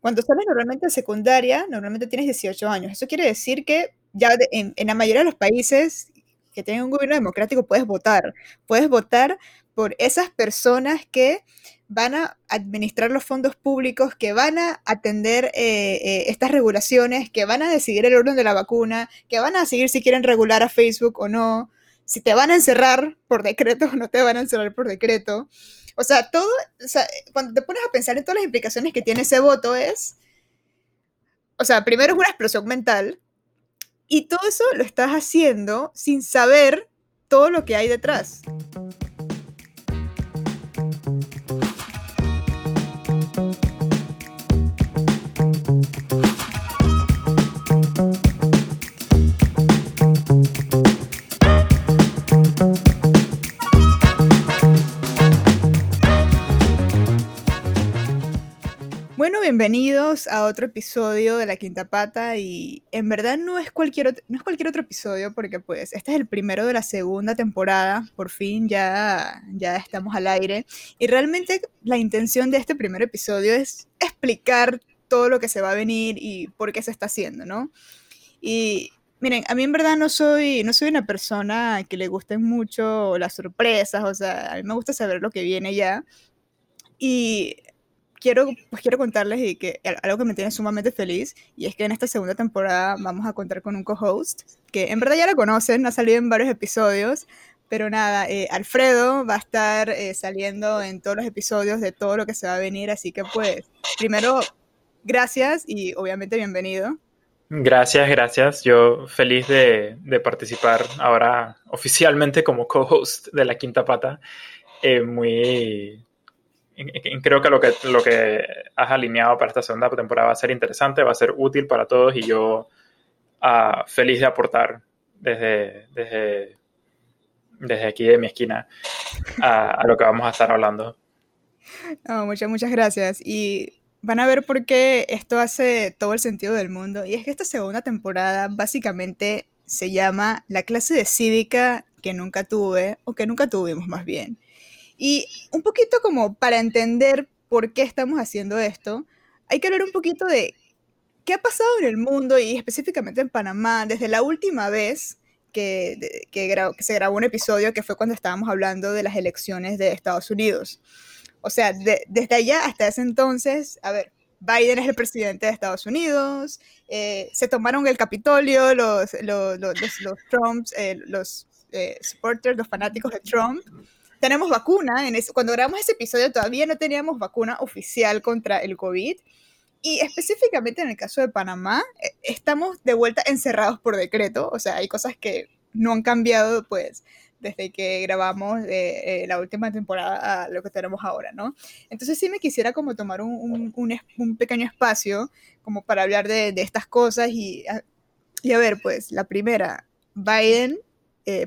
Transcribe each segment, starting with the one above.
Cuando sales normalmente de secundaria, normalmente tienes 18 años. Eso quiere decir que ya en, en, la mayoría de los países que tienen un gobierno democrático puedes votar. Puedes votar por esas personas que van a administrar los fondos públicos, que van a atender eh, eh, estas regulaciones, que van a decidir el orden de la vacuna, que van a decidir si quieren regular a Facebook o no, si te van a encerrar por decreto o no te van a encerrar por decreto. O sea, todo, o sea, cuando te pones a pensar en todas las implicaciones que tiene ese voto es, o sea, primero es una explosión mental y todo eso lo estás haciendo sin saber todo lo que hay detrás. Bienvenidos a otro episodio de La Quinta Pata y en verdad no es cualquier otro, no es cualquier otro episodio porque pues este es el primero de la segunda temporada, por fin ya, ya estamos al aire y realmente la intención de este primer episodio es explicar todo lo que se va a venir y por qué se está haciendo, ¿no? Y miren, a mí en verdad no soy, no soy una persona que le gusten mucho las sorpresas, o sea, a mí me gusta saber lo que viene ya. Y quiero, pues quiero contarles y que algo que me tiene sumamente feliz y es que en esta segunda temporada vamos a contar con un co-host que en verdad ya lo conocen, ha salido en varios episodios, pero nada, eh, Alfredo va a estar eh, saliendo en todos los episodios de todo lo que se va a venir, así que pues primero gracias y obviamente bienvenido. Gracias, gracias. Yo feliz de, de participar ahora oficialmente como co-host de La Quinta Pata. Eh, muy creo que lo, que lo que has alineado para esta segunda temporada va a ser interesante, va a ser útil para todos y yo uh, feliz de aportar desde, desde, desde aquí de mi esquina a, a lo que vamos a estar hablando. muchas, muchas gracias. Y van a ver por qué esto hace todo el sentido del mundo. Y es que esta segunda temporada básicamente se llama La clase de cívica que nunca tuve, o que nunca tuvimos más bien. Y un poquito como para entender por qué estamos haciendo esto, hay que hablar un poquito de qué ha pasado en el mundo y específicamente en Panamá desde la última vez que, que, se grabó un episodio que fue cuando estábamos hablando de las elecciones de Estados Unidos. O sea, desde allá hasta ese entonces, a ver, Biden es el presidente de Estados Unidos, eh, se tomaron el Capitolio los, los, los, los Trumps, eh, los eh, supporters, los fanáticos de Trump, tenemos vacuna. En cuando grabamos ese episodio todavía no teníamos vacuna oficial contra el COVID. Y específicamente en el caso de Panamá, eh, estamos de vuelta encerrados por decreto. O sea, hay cosas que no han cambiado, pues, desde que grabamos eh, eh, la última temporada a lo que tenemos ahora, ¿no? Entonces sí me quisiera como tomar un, un, un, pequeño espacio como para hablar de, de estas cosas y a, y a, ver, pues, la primera, Biden,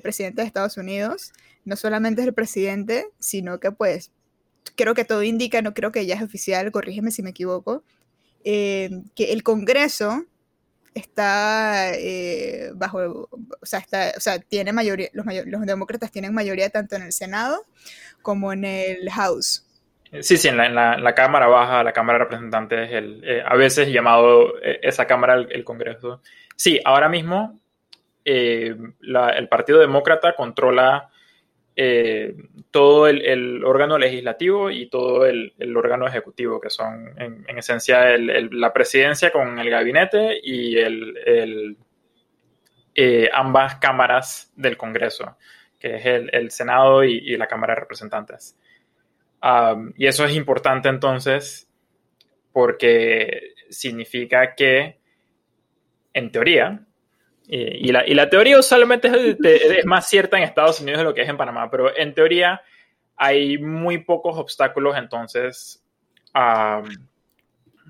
presidente de Estados Unidos, no solamente es el presidente, sino que pues creo que todo indica, no creo que ya es oficial, corrígeme si me equivoco, eh, que el Congreso está eh, bajo, o sea, está, o sea, tiene mayoría, los, demócratas tienen mayoría tanto en el Senado como en el House. Sí, sí, en la, Cámara Baja, la Cámara de Representantes, el, eh, a veces llamado esa Cámara el, Congreso. Sí, ahora mismo el Partido Demócrata controla eh, todo el, órgano legislativo y todo el, órgano ejecutivo, que son en, esencia la presidencia con el gabinete y eh, ambas cámaras del Congreso, que es el, Senado y, la Cámara de Representantes. y eso es importante entonces porque significa que, en teoría, y, la, y, la, teoría usualmente es, más cierta en Estados Unidos de lo que es en Panamá, pero en teoría hay muy pocos obstáculos entonces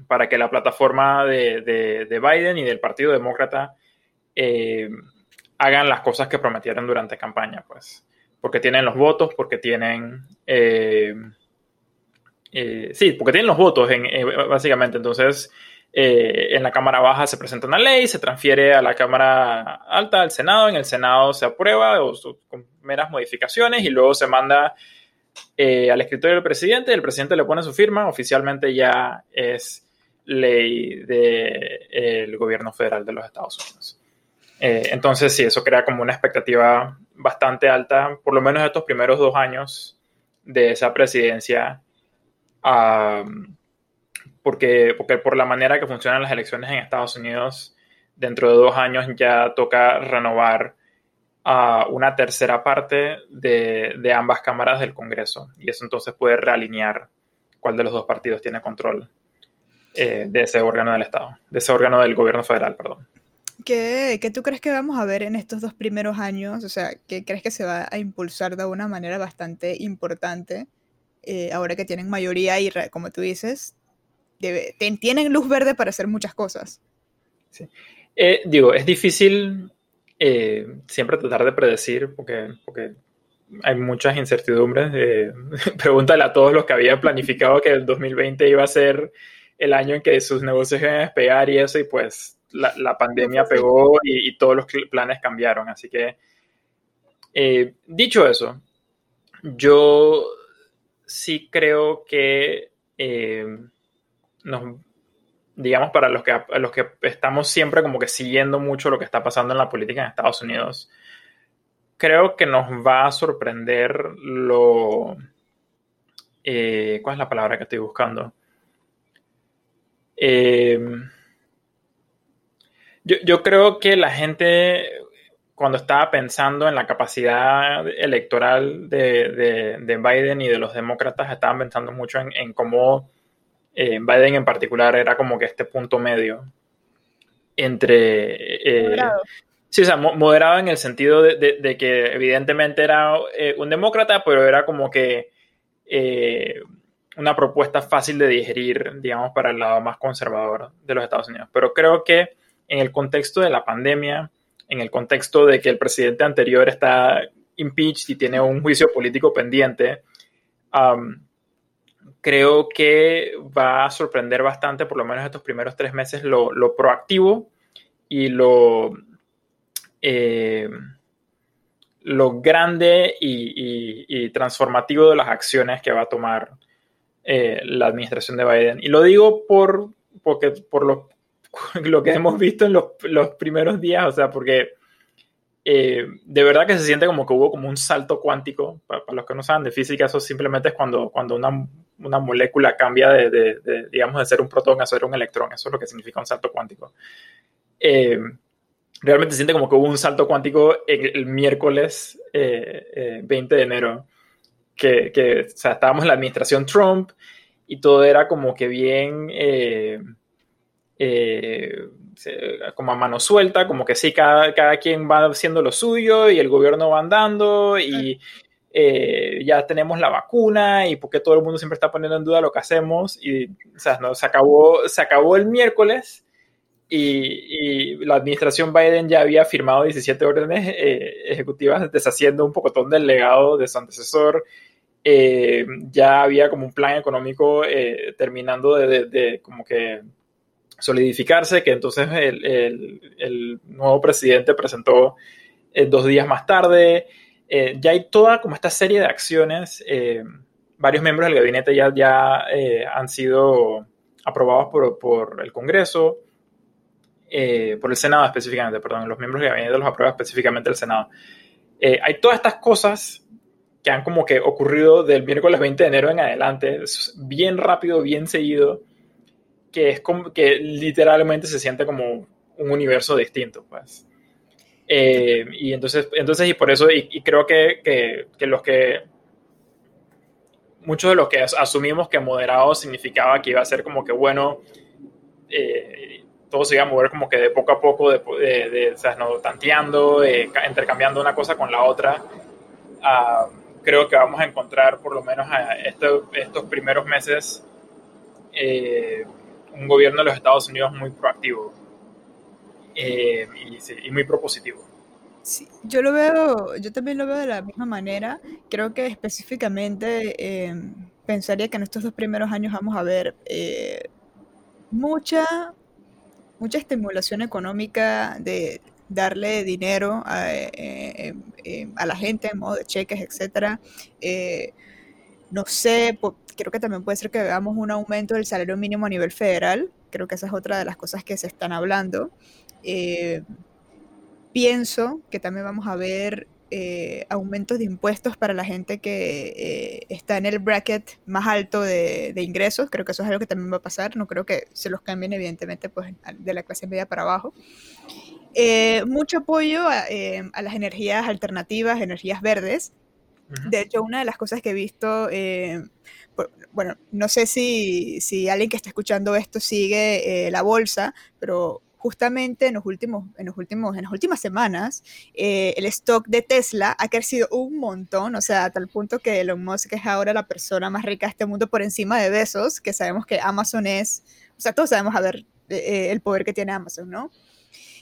para que la plataforma de, de, Biden y del Partido Demócrata eh, hagan las cosas que prometieron durante campaña, pues, porque tienen los votos, porque tienen... Eh, eh, sí, porque tienen los votos, en, básicamente. Entonces, eh, en la Cámara Baja se presenta una ley, se transfiere a la Cámara Alta, al Senado, en el Senado se aprueba con meras modificaciones y luego se manda eh, al escritorio del presidente, el presidente le pone su firma, oficialmente ya es ley del gobierno federal de los Estados Unidos. Eh, entonces, sí, eso crea como una expectativa bastante alta, por lo menos estos primeros dos años de esa presidencia, porque, porque por la manera que funcionan las elecciones en Estados Unidos, dentro de dos años ya toca renovar a una tercera parte de, ambas cámaras del Congreso y eso entonces puede realinear cuál de los dos partidos tiene control eh, de ese órgano del Estado, de ese órgano del gobierno federal, perdón. ¿Qué, ¿Qué, tú crees que vamos a ver en estos dos primeros años? O sea, ¿qué crees que se va a impulsar de una manera bastante importante eh, ahora que tienen mayoría y, como tú dices, tienen luz verde para hacer muchas cosas? Sí. Eh, digo, es difícil eh, siempre tratar de predecir porque, porque hay muchas incertidumbres. Eh, pregúntale a todos los que habían planificado que el 2020 iba a ser el año en que sus negocios iban a despegar y eso, y pues la, pandemia pegó y, todos los planes cambiaron. Así que, eh, dicho eso, yo sí creo que digamos, para los que, los que estamos siempre como que siguiendo mucho lo que está pasando en la política en Estados Unidos, creo que nos va a sorprender lo... Eh, ¿Cuál es la palabra que estoy buscando? Eh, yo, creo que la gente, cuando estaba pensando en la capacidad electoral de, Biden y de los demócratas, estaban pensando mucho en cómo eh, Biden en particular era como que este punto medio entre... Eh, moderado. Sí, o sea, moderado en el sentido de, que evidentemente era eh, un demócrata, pero era como que una propuesta fácil de digerir, digamos, para el lado más conservador de los Estados Unidos. Pero creo que en el contexto de la pandemia, en el contexto de que el presidente anterior está impeached y tiene un juicio político pendiente, um, creo que va a sorprender bastante, por lo menos estos primeros tres meses, lo, proactivo y lo, eh, lo grande y, transformativo de las acciones que va a tomar eh, la administración de Biden. Y lo digo por, porque, por lo, lo que hemos visto en los, los primeros días, o sea, porque eh, de verdad que se siente como que hubo como un salto cuántico. Para, los que no saben de física, eso simplemente es cuando, cuando una, una molécula cambia de, de, digamos, de ser un protón a ser un electrón. Eso es lo que significa un salto cuántico. Eh, realmente siente como que hubo un salto cuántico el, miércoles 20 eh, de enero, que, que o sea, estábamos en la administración Trump y todo era como que bien como a mano suelta, como que sí, cada, cada quien va haciendo lo suyo y el gobierno va andando y eh, ya tenemos la vacuna y porque todo el mundo siempre está poniendo en duda lo que hacemos y o sea, no, se, acabó, se acabó el miércoles y, la administración Biden ya había firmado 17 órdenes eh, ejecutivas deshaciendo un pocotón del legado de su antecesor. Eh, ya había como un plan económico terminando de, de como que solidificarse, que entonces el, nuevo presidente presentó eh, dos días más tarde. Eh, ya hay toda como esta serie de acciones. Eh, varios miembros del gabinete ya, ya han sido aprobados por, el Congreso, por el Senado específicamente, perdón, los miembros del gabinete los aprueba específicamente el Senado. hay todas estas cosas que han como que ocurrido del miércoles 20 de enero en adelante, bien rápido, bien seguido que es como que literalmente se siente como un universo distinto, pues. Eh, y entonces, entonces, y por eso, y, creo que, que, los que, muchos de los que asumimos que moderado significaba que iba a ser como que, bueno, eh, todo se iba a mover como que de poco a poco, de, de, o sea, no, tanteando, eh, intercambiando una cosa con la otra. Ah, creo que vamos a encontrar por lo menos a estos primeros meses un gobierno de los Estados Unidos muy proactivo eh, y, muy propositivo. Sí, yo lo veo, yo también lo veo de la misma manera. Creo que específicamente em, pensaría que en estos dos primeros años vamos a ver eh, mucha, mucha estimulación económica de darle dinero a, eh, em, a la gente en modo de cheques, etcétera. no sé, creo que también puede ser que veamos un aumento del salario mínimo a nivel federal, creo que esa es otra de las cosas que se están hablando. Eh, pienso que también vamos a ver eh, aumentos de impuestos para la gente que eh, está en el bracket más alto de, ingresos. Creo que eso es algo que también va a pasar. No creo que se los cambien, evidentemente, pues de la clase media para abajo. Eh, mucho apoyo a, las energías alternativas, energías verdes. De hecho, una de las cosas que he visto, bueno, no sé si, si, alguien que está escuchando esto sigue la bolsa, pero justamente en los últimos, en los últimos, en las últimas semanas, eh, el stock de Tesla ha crecido un montón, o sea, a tal punto que Elon Musk es ahora la persona más rica de este mundo por encima de Besos, que sabemos que Amazon es, o sea, todos sabemos a ver eh, eh, el poder que tiene Amazon, ¿no?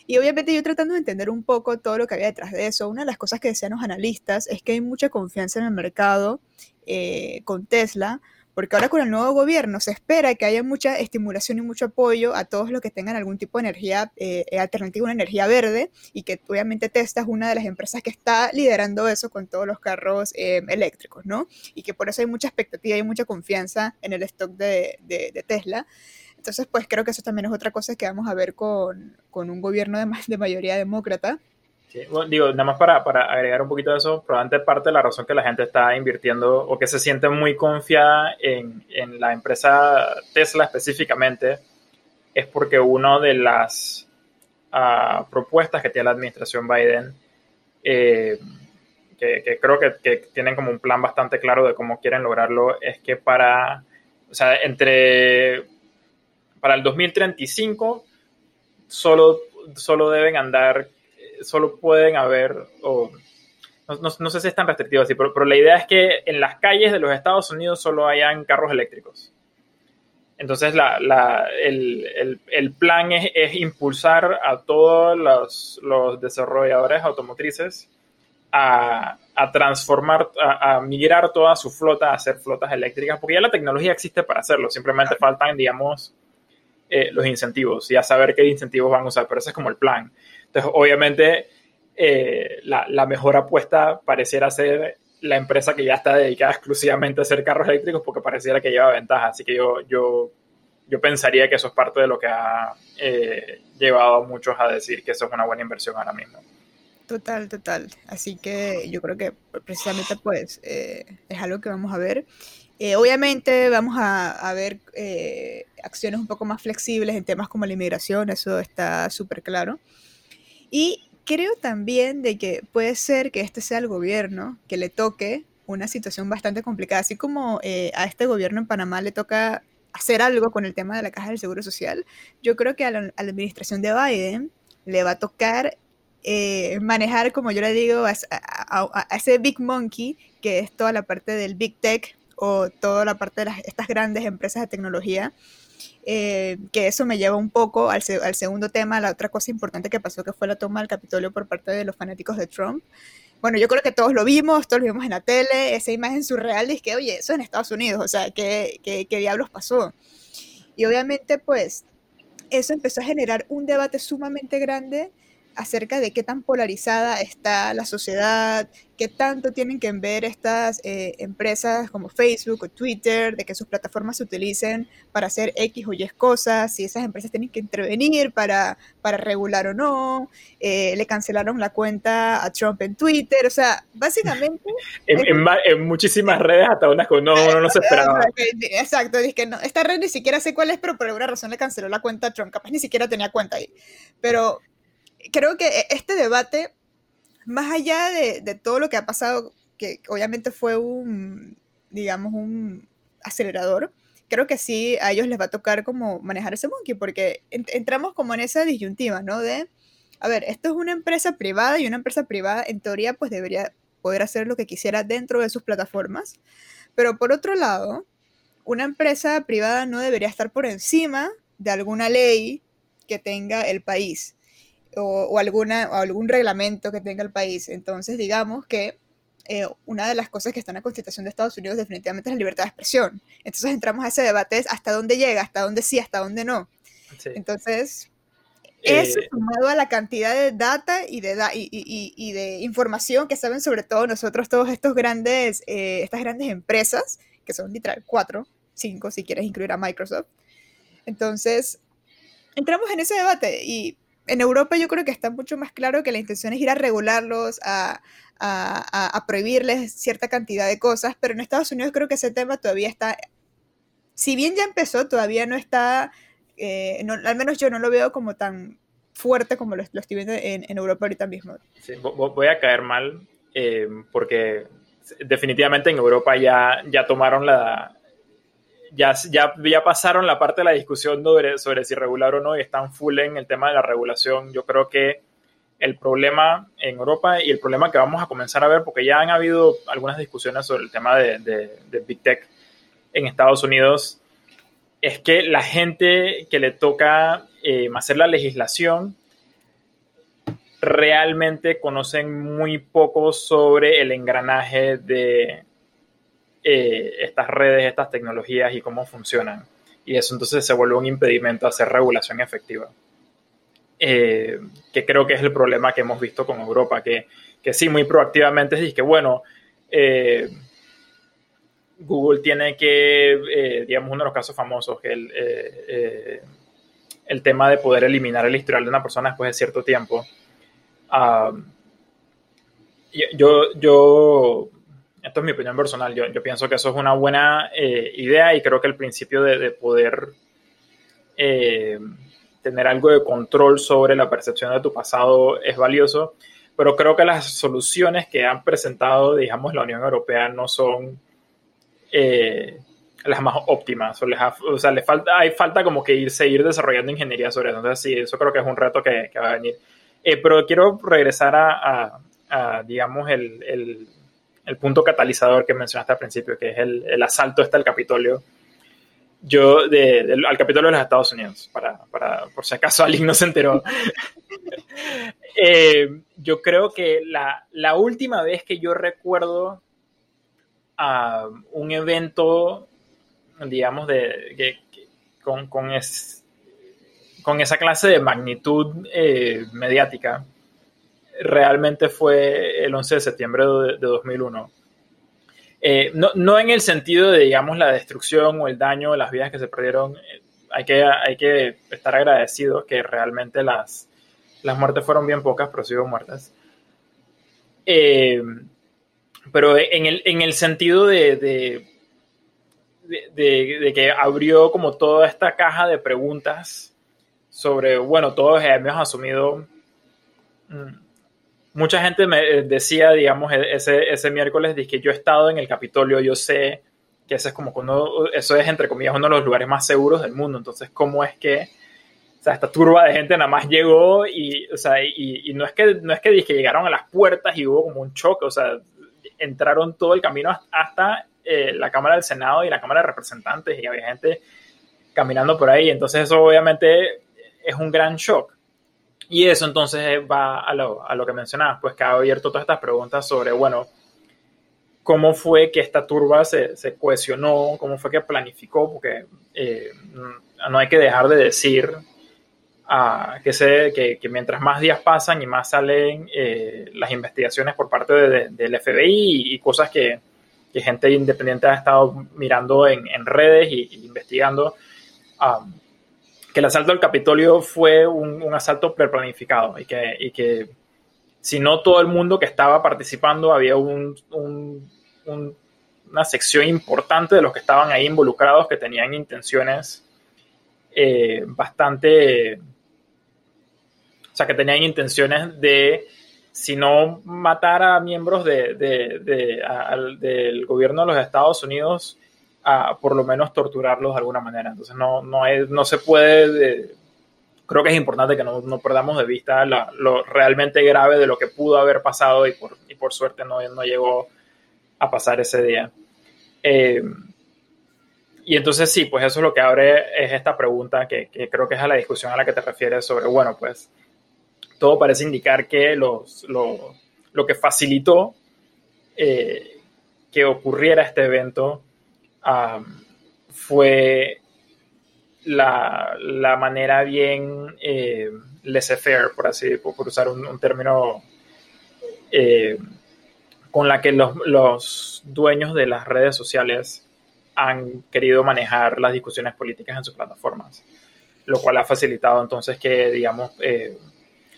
Y obviamente yo tratando de entender un poco todo lo que había detrás de eso, una de las cosas que decían los analistas es que hay mucha confianza en el mercado con Tesla, porque ahora con el nuevo gobierno se espera que haya mucha estimulación y mucho apoyo a todos los que tengan algún tipo de energía eh, alternativa, una energía verde, y que obviamente Tesla es una de las empresas que está liderando eso con todos los carros eh, eléctricos, ¿no? Y que por eso hay mucha expectativa y mucha confianza en el stock de, de, Tesla. Entonces, pues creo que eso también es otra cosa que vamos a ver con, con un gobierno de, de mayoría demócrata, digo, nada más para, para, agregar un poquito de eso, probablemente parte de la razón que la gente está invirtiendo o que se siente muy confiada en, en la empresa Tesla específicamente es porque una de las uh, propuestas que tiene la administración Biden, eh, que, que, creo que, que, tienen como un plan bastante claro de cómo quieren lograrlo, es que para, o sea, entre, para el 2035 solo, solo deben andar solo pueden haber, o no, sé si es tan restrictivo así, pero, la idea es que en las calles de los Estados Unidos solo hayan carros eléctricos. Entonces el, plan es, impulsar a todos los, desarrolladores automotrices a, transformar, a, migrar toda su flota a hacer flotas eléctricas, porque ya la tecnología existe para hacerlo, simplemente faltan, digamos, eh, los incentivos y a saber qué incentivos van a usar, pero ese es como el plan. Entonces, obviamente, eh, la, mejor apuesta pareciera ser la empresa que ya está dedicada exclusivamente a hacer carros eléctricos porque pareciera que lleva ventaja. Así que yo, yo, yo pensaría que eso es parte de lo que ha eh, llevado a muchos a decir que eso es una buena inversión ahora mismo. Total, total. Así que yo creo que precisamente pues es algo que vamos a ver. Eh, obviamente vamos a, ver eh, acciones un poco más flexibles en temas como la inmigración, eso está súper claro. Y creo también de que puede ser que este sea el gobierno que le toque una situación bastante complicada, así como eh, a este gobierno en Panamá le toca hacer algo con el tema de la caja del Seguro Social, yo creo que a la, administración de Biden le va a tocar manejar, como yo le digo, a, a, ese Big Monkey, que es toda la parte del Big Tech, o toda la parte de estas grandes empresas de tecnología. Eh, que eso me lleva un poco al, al, segundo tema, la otra cosa importante que pasó, que fue la toma del Capitolio por parte de los fanáticos de Trump. Bueno, yo creo que todos lo vimos, todos lo vimos en la tele, esa imagen surreal, es que, oye, eso en Estados Unidos, o sea, ¿qué, qué, qué diablos pasó? Y obviamente, pues, eso empezó a generar un debate sumamente grande acerca de qué tan polarizada está la sociedad, qué tanto tienen que ver estas eh, empresas como Facebook o Twitter, de que sus plataformas se utilicen para hacer X o Y cosas, si esas empresas tienen que intervenir para, para regular o no, eh, le cancelaron la cuenta a Trump en Twitter, o sea, básicamente... en, muchísimas redes, hasta unas que no, no, se esperaba. Exacto, es que no, esta red ni siquiera sé cuál es, pero por alguna razón le canceló la cuenta a Trump, capaz ni siquiera tenía cuenta ahí. Pero creo que e, este debate, más allá de, todo lo que ha pasado, que obviamente fue un, digamos, un acelerador, creo que sí a ellos les va a tocar como manejar ese monkey, porque entramos como en esa disyuntiva, ¿no? De, a ver, esto es una empresa privada y una empresa privada en teoría pues debería poder hacer lo que quisiera dentro de sus plataformas, pero por otro lado, una empresa privada no debería estar por encima de alguna ley que tenga el país o, alguna, o algún reglamento que tenga el país. Entonces, digamos que eh, una de las cosas que está en la Constitución de Estados Unidos definitivamente es la libertad de expresión. Entonces entramos a ese debate, es hasta dónde llega, hasta dónde sí, hasta dónde no. Entonces, eso eh, sumado a la cantidad de data y de, y, y, y, de información que saben sobre todo nosotros, todos estos grandes, eh, estas grandes empresas, que son literal cuatro, cinco si quieres incluir a Microsoft. Entonces, entramos en ese debate y en Europa yo creo que está mucho más claro que la intención es ir a regularlos, a, a, prohibirles cierta cantidad de cosas, pero en Estados Unidos creo que ese tema todavía está, si bien ya empezó, todavía no está, eh, al menos yo no lo veo como tan fuerte como lo, estoy viendo en, Europa ahorita mismo. Sí, voy a caer mal eh, porque definitivamente en Europa ya, ya tomaron la, ya, ya, ya, pasaron la parte de la discusión sobre, sobre, si regular o no y están full en el tema de la regulación. Yo creo que el problema en Europa y el problema que vamos a comenzar a ver, porque ya han habido algunas discusiones sobre el tema de, de, Big Tech en Estados Unidos, es que la gente que le toca eh, hacer la legislación realmente conocen muy poco sobre el engranaje de, eh, estas redes, estas tecnologías y cómo funcionan. Y eso entonces se vuelve un impedimento a hacer regulación efectiva. Eh, que creo que es el problema que hemos visto con Europa, que, que sí, muy proactivamente dice que, bueno, eh, Google tiene que, digamos, uno de los casos famosos, que el, el tema de poder eliminar el historial de una persona después de cierto tiempo. Ah, yo, yo esto es mi opinión personal, yo, yo pienso que eso es una buena eh, idea y creo que el principio de, poder eh, tener algo de control sobre la percepción de tu pasado es valioso, pero creo que las soluciones que han presentado, digamos, la Unión Europea no son eh, las más óptimas, o, sea, le falta, hay falta como que ir, seguir desarrollando ingeniería sobre eso, entonces sí, eso creo que es un reto que, que va a venir. pero quiero regresar a, a, digamos, el el punto catalizador que mencionaste al principio, que es el, asalto hasta el Capitolio. Yo, de, al Capitolio de los Estados Unidos, para, por si acaso alguien no se enteró. Eh, yo creo que la, última vez que yo recuerdo a un evento, digamos, de, con, con, esa clase de magnitud eh, mediática, realmente fue el 11 de septiembre de, 2001. Eh, no, en el sentido de, digamos, la destrucción o el daño, las vidas que se perdieron. Eh, hay, que, hay que estar agradecidos que realmente las, las muertes fueron bien pocas, pero sí hubo muertes. Eh, pero en el, en el sentido de, de, de, que abrió como toda esta caja de preguntas sobre, bueno, todos hemos asumido mm, mucha gente me eh, decía, digamos, e-, ese, ese miércoles, que yo he estado en el Capitolio, yo sé que ese es como cuando, eso es entre comillas uno de los lugares más seguros del mundo. Entonces, ¿cómo es que, o sea, esta turba de gente nada más llegó y, o sea, y, no es que, no es que, que llegaron a las puertas y hubo como un choque, o sea, entraron todo el camino hasta eh, la Cámara del Senado y la Cámara de Representantes y había gente caminando por ahí. Entonces, eso obviamente es un gran shock. Y eso entonces va a lo, a lo que mencionabas, pues que ha abierto todas estas preguntas sobre, bueno, cómo fue que esta turba se, se cohesionó, cómo fue que planificó, porque eh, no hay que dejar de decir ah, que, se, que, que, mientras más días pasan y más salen eh, las investigaciones por parte de, del FBI y, cosas que, que, gente independiente ha estado mirando en, en redes y, investigando, ah, que el asalto al Capitolio fue un, asalto preplanificado y que, y que si no todo el mundo que estaba participando, había un, una sección importante de los que estaban ahí involucrados que tenían intenciones eh, bastante, o sea, que tenían intenciones de, si no matar a miembros de, del gobierno de los Estados Unidos, a por lo menos torturarlos de alguna manera. Entonces no, no, es, no se puede, creo que es importante que no, no perdamos de vista lo realmente grave de lo que pudo haber pasado y por, y por suerte no, no llegó a pasar ese día. Eh, y entonces sí, pues eso es lo que abre es esta pregunta que, que, creo que es a la discusión a la que te refieres sobre, bueno, pues todo parece indicar que los, lo, lo que facilitó eh, que ocurriera este evento fue la, manera bien eh, laissez-faire, por así por usar un, término eh, con la que los, dueños de las redes sociales han querido manejar las discusiones políticas en sus plataformas. lo cual ha facilitado entonces que, digamos, eh,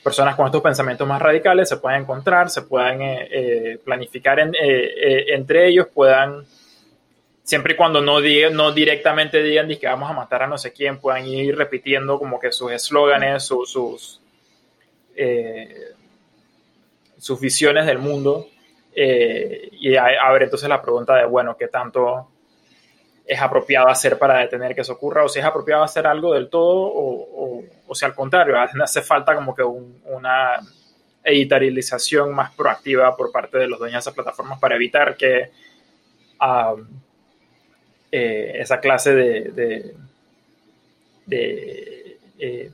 personas con estos pensamientos más radicales se puedan encontrar, se puedan eh, planificar entre ellos, puedan, siempre y cuando no, no directamente digan que vamos a matar a no sé quién, puedan ir repitiendo como que sus eslóganes, sus, sus, sus visiones del mundo. y a, ver entonces la pregunta de, bueno, ¿qué tanto es apropiado hacer para detener que eso ocurra, o si es apropiado hacer algo del todo, o, o, si al contrario, hace falta como que una editorialización más proactiva por parte de los dueños de esas plataformas para evitar que eh, esa clase de, de, eh,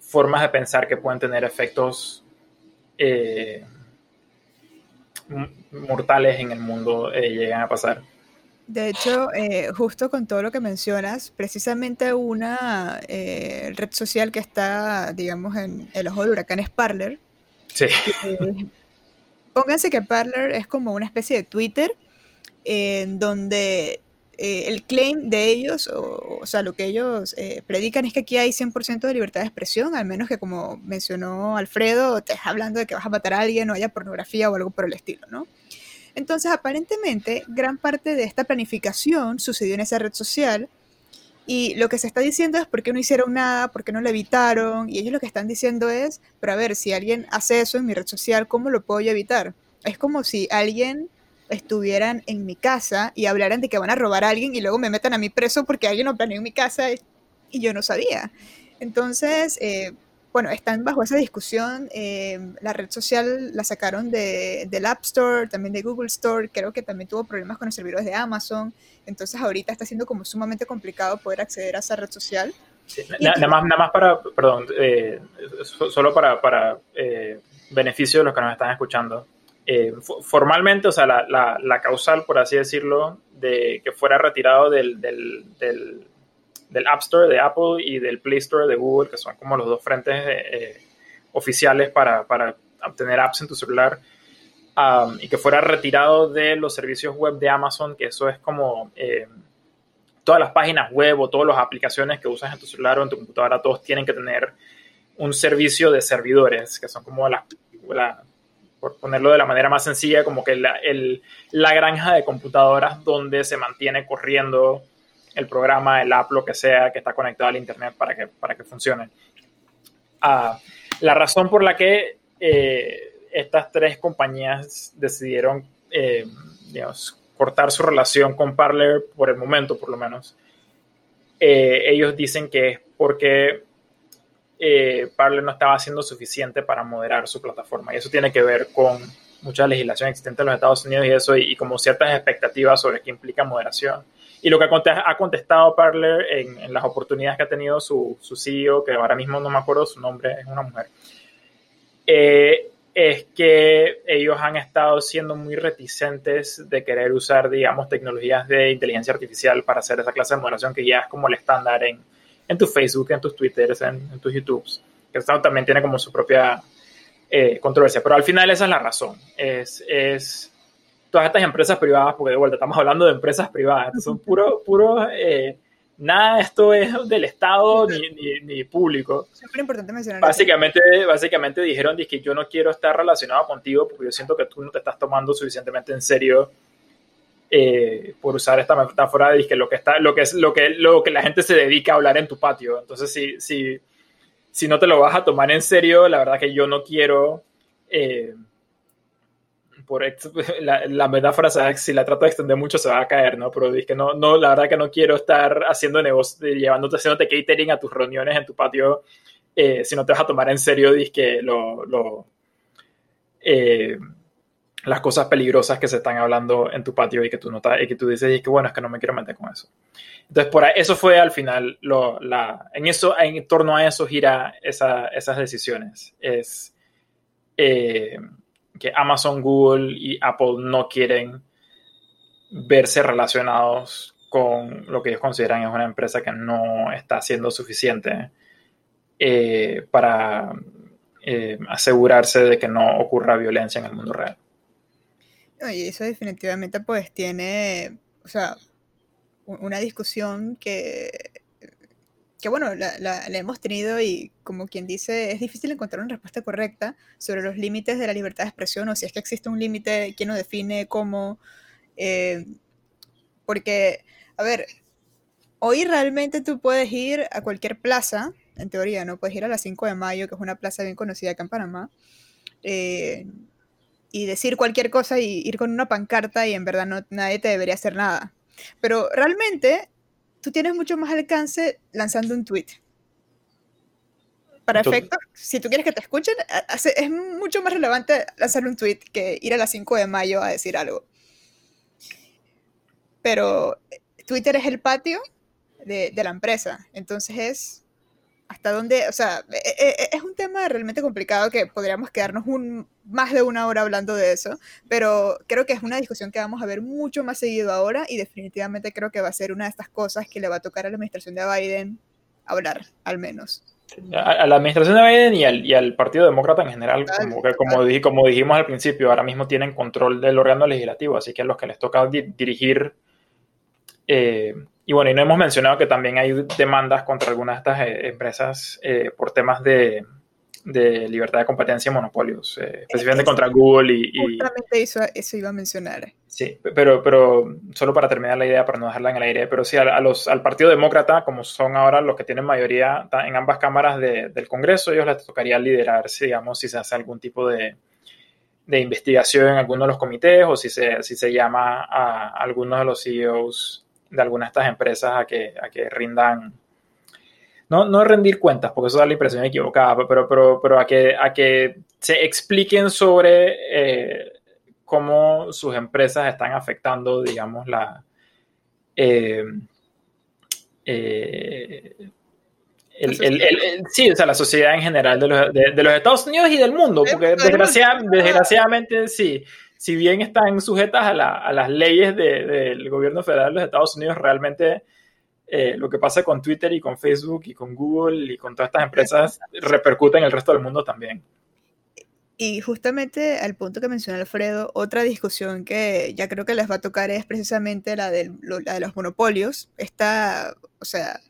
formas de pensar que pueden tener efectos eh, mortales en el mundo lleguen a pasar. De hecho, justo con todo lo que mencionas, precisamente una red social que está, digamos, en el ojo del huracán es Parler. Sí. Pónganse que Parler es como una especie de Twitter en donde el claim de ellos, o, o, sea, lo que ellos predican es que aquí hay 100% de libertad de expresión, al menos que como mencionó Alfredo, te hablando de que vas a matar a alguien o haya pornografía o algo por el estilo, ¿no? Entonces, aparentemente, gran parte de esta planificación sucedió en esa red social y lo que se está diciendo es por qué no hicieron nada, por qué no lo evitaron, y ellos lo que están diciendo es, pero a ver, si alguien hace eso en mi red social, ¿cómo lo puedo evitar? Es como si alguien estuvieran en mi casa y hablaran de que van a robar a alguien y luego me metan a mí preso porque alguien lo planeó en mi casa y yo no sabía. Entonces, eh, bueno, están bajo esa discusión. Eh, la red social la sacaron de, del App Store, también de Google Store. Creo que también tuvo problemas con los servidores de Amazon. Entonces ahorita está siendo como sumamente complicado poder acceder a esa red social. nada, más, nada más para, perdón, eh, solo para, para eh, beneficio de los que nos están escuchando. Formalmente, o sea, la, la, la, causal, por así decirlo, de que fuera retirado del, del, del App Store de Apple y del Play Store de Google, que son como los dos frentes eh, oficiales para, para, obtener apps en tu celular, um, y que fuera retirado de los servicios web de Amazon, que eso es como eh, todas las páginas web o todas las aplicaciones que usas en tu celular o en tu computadora, todos tienen que tener un servicio de servidores, que son como las, la, por ponerlo de la manera más sencilla, como que la, la granja de computadoras donde se mantiene corriendo el programa, el app, lo que sea que está conectado al Internet para que, para que funcione. Ah, la razón por la que eh, estas tres compañías decidieron eh, cortar su relación con Parler por el momento, por lo menos, eh, ellos dicen que es porque Parler no estaba haciendo suficiente para moderar su plataforma. Y eso tiene que ver con mucha legislación existente en los Estados Unidos y eso, y como ciertas expectativas sobre qué implica moderación. Y lo que ha contestado Parler en, las oportunidades que ha tenido su, su, CEO, que ahora mismo no me acuerdo su nombre, es una mujer, eh, es que ellos han estado siendo muy reticentes de querer usar, digamos, tecnologías de inteligencia artificial para hacer esa clase de moderación que ya es como el estándar en, en tu Facebook, en tus Twitters, en, en tus YouTubes, que esto también tiene como su propia eh, controversia. Pero al final esa es la razón. Es, es todas estas empresas privadas, porque de vuelta estamos hablando de empresas privadas, son puro, puro, eh, nada esto es del Estado ni, ni, público. Siempre importante mencionar básicamente, Básicamente dijeron que yo no quiero estar relacionado contigo porque yo siento que tú no te estás tomando suficientemente en serio eh, por usar esta metáfora de que lo que está, lo que es lo que, lo que la gente se dedica a hablar en tu patio. Entonces, si, si, si no te lo vas a tomar en serio, la verdad que yo no quiero eh, por la, la metáfora, si la trato de extender mucho se va a caer, ¿no? Pero es que no, no, la verdad que no quiero estar haciendo negocio, llevándote, haciéndote catering a tus reuniones en tu patio, eh, si no te vas a tomar en serio, que lo, lo eh, las cosas peligrosas que se están hablando en tu patio y que tú, no y que tú dices, y que bueno, es que no me quiero meter con eso. Entonces, por eso fue al final, lo, la, en, eso, en torno a eso gira esa, esas decisiones. Es... Eh, que Amazon, Google y Apple no quieren verse relacionados con lo que ellos consideran es una empresa que no está haciendo suficiente eh, para eh, asegurarse de que no ocurra violencia en el mundo real. Y eso definitivamente pues tiene, o sea, una discusión que que bueno, la, la, hemos tenido y como quien dice, es difícil encontrar una respuesta correcta sobre los límites de la libertad de expresión o si es que existe un límite, quién lo define, cómo. Eh, porque, a ver, hoy realmente tú puedes ir a cualquier plaza, en teoría, ¿no? Puedes ir a la 5 de mayo, que es una plaza bien conocida acá en Panamá, eh, y decir cualquier cosa y ir con una pancarta y en verdad no, nadie te debería hacer nada. Pero realmente tú tienes mucho más alcance lanzando un tweet. Para efecto, si tú quieres que te escuchen, es mucho más relevante lanzar un tweet que ir a las 5 de mayo a decir algo. Pero Twitter es el patio de, de la empresa, entonces es hasta dónde, o sea, e, e, e, es un tema realmente complicado que podríamos quedarnos un, más de una hora hablando de eso, pero creo que es una discusión que vamos a ver mucho más seguido ahora y definitivamente creo que va a ser una de estas cosas que le va a tocar a la administración de Biden hablar, al menos. A, la administración de Biden y al, y al Partido Demócrata en general, como, como, como, dijimos al principio, ahora mismo tienen control del órgano legislativo, así que a los que les toca dirigir eh, y bueno, y no hemos mencionado que también hay demandas contra algunas de estas eh, empresas eh, por temas de, de, libertad de competencia y monopolios, eh, específicamente contra Google y... Justamente eso, eso, iba a mencionar. Sí, pero, pero solo para terminar la idea, para no dejarla en el aire, pero sí, a, los, al Partido Demócrata, como son ahora los que tienen mayoría en ambas cámaras del Congreso, ellos les tocaría liderar, digamos, si se hace algún tipo de, de investigación en alguno de los comités o si se, si se llama a algunos de los CEOs de algunas de estas empresas a que, a que rindan, no, no rendir cuentas, porque eso da la impresión equivocada, pero, pero, pero a, que, a que se expliquen sobre eh, cómo sus empresas están afectando, digamos, la... Eh, eh, sí, o sea, la sociedad en general de los, de, los, Estados Unidos y del mundo, porque desgraciadamente sí, si bien están sujetas a, las leyes del gobierno federal de los Estados Unidos, realmente eh, lo que pasa con Twitter y con Facebook y con Google y con todas estas empresas repercute en el resto del mundo también. Y justamente al punto que mencionó Alfredo, otra discusión que ya creo que les va a tocar es precisamente la de, de los monopolios. Está, o sea,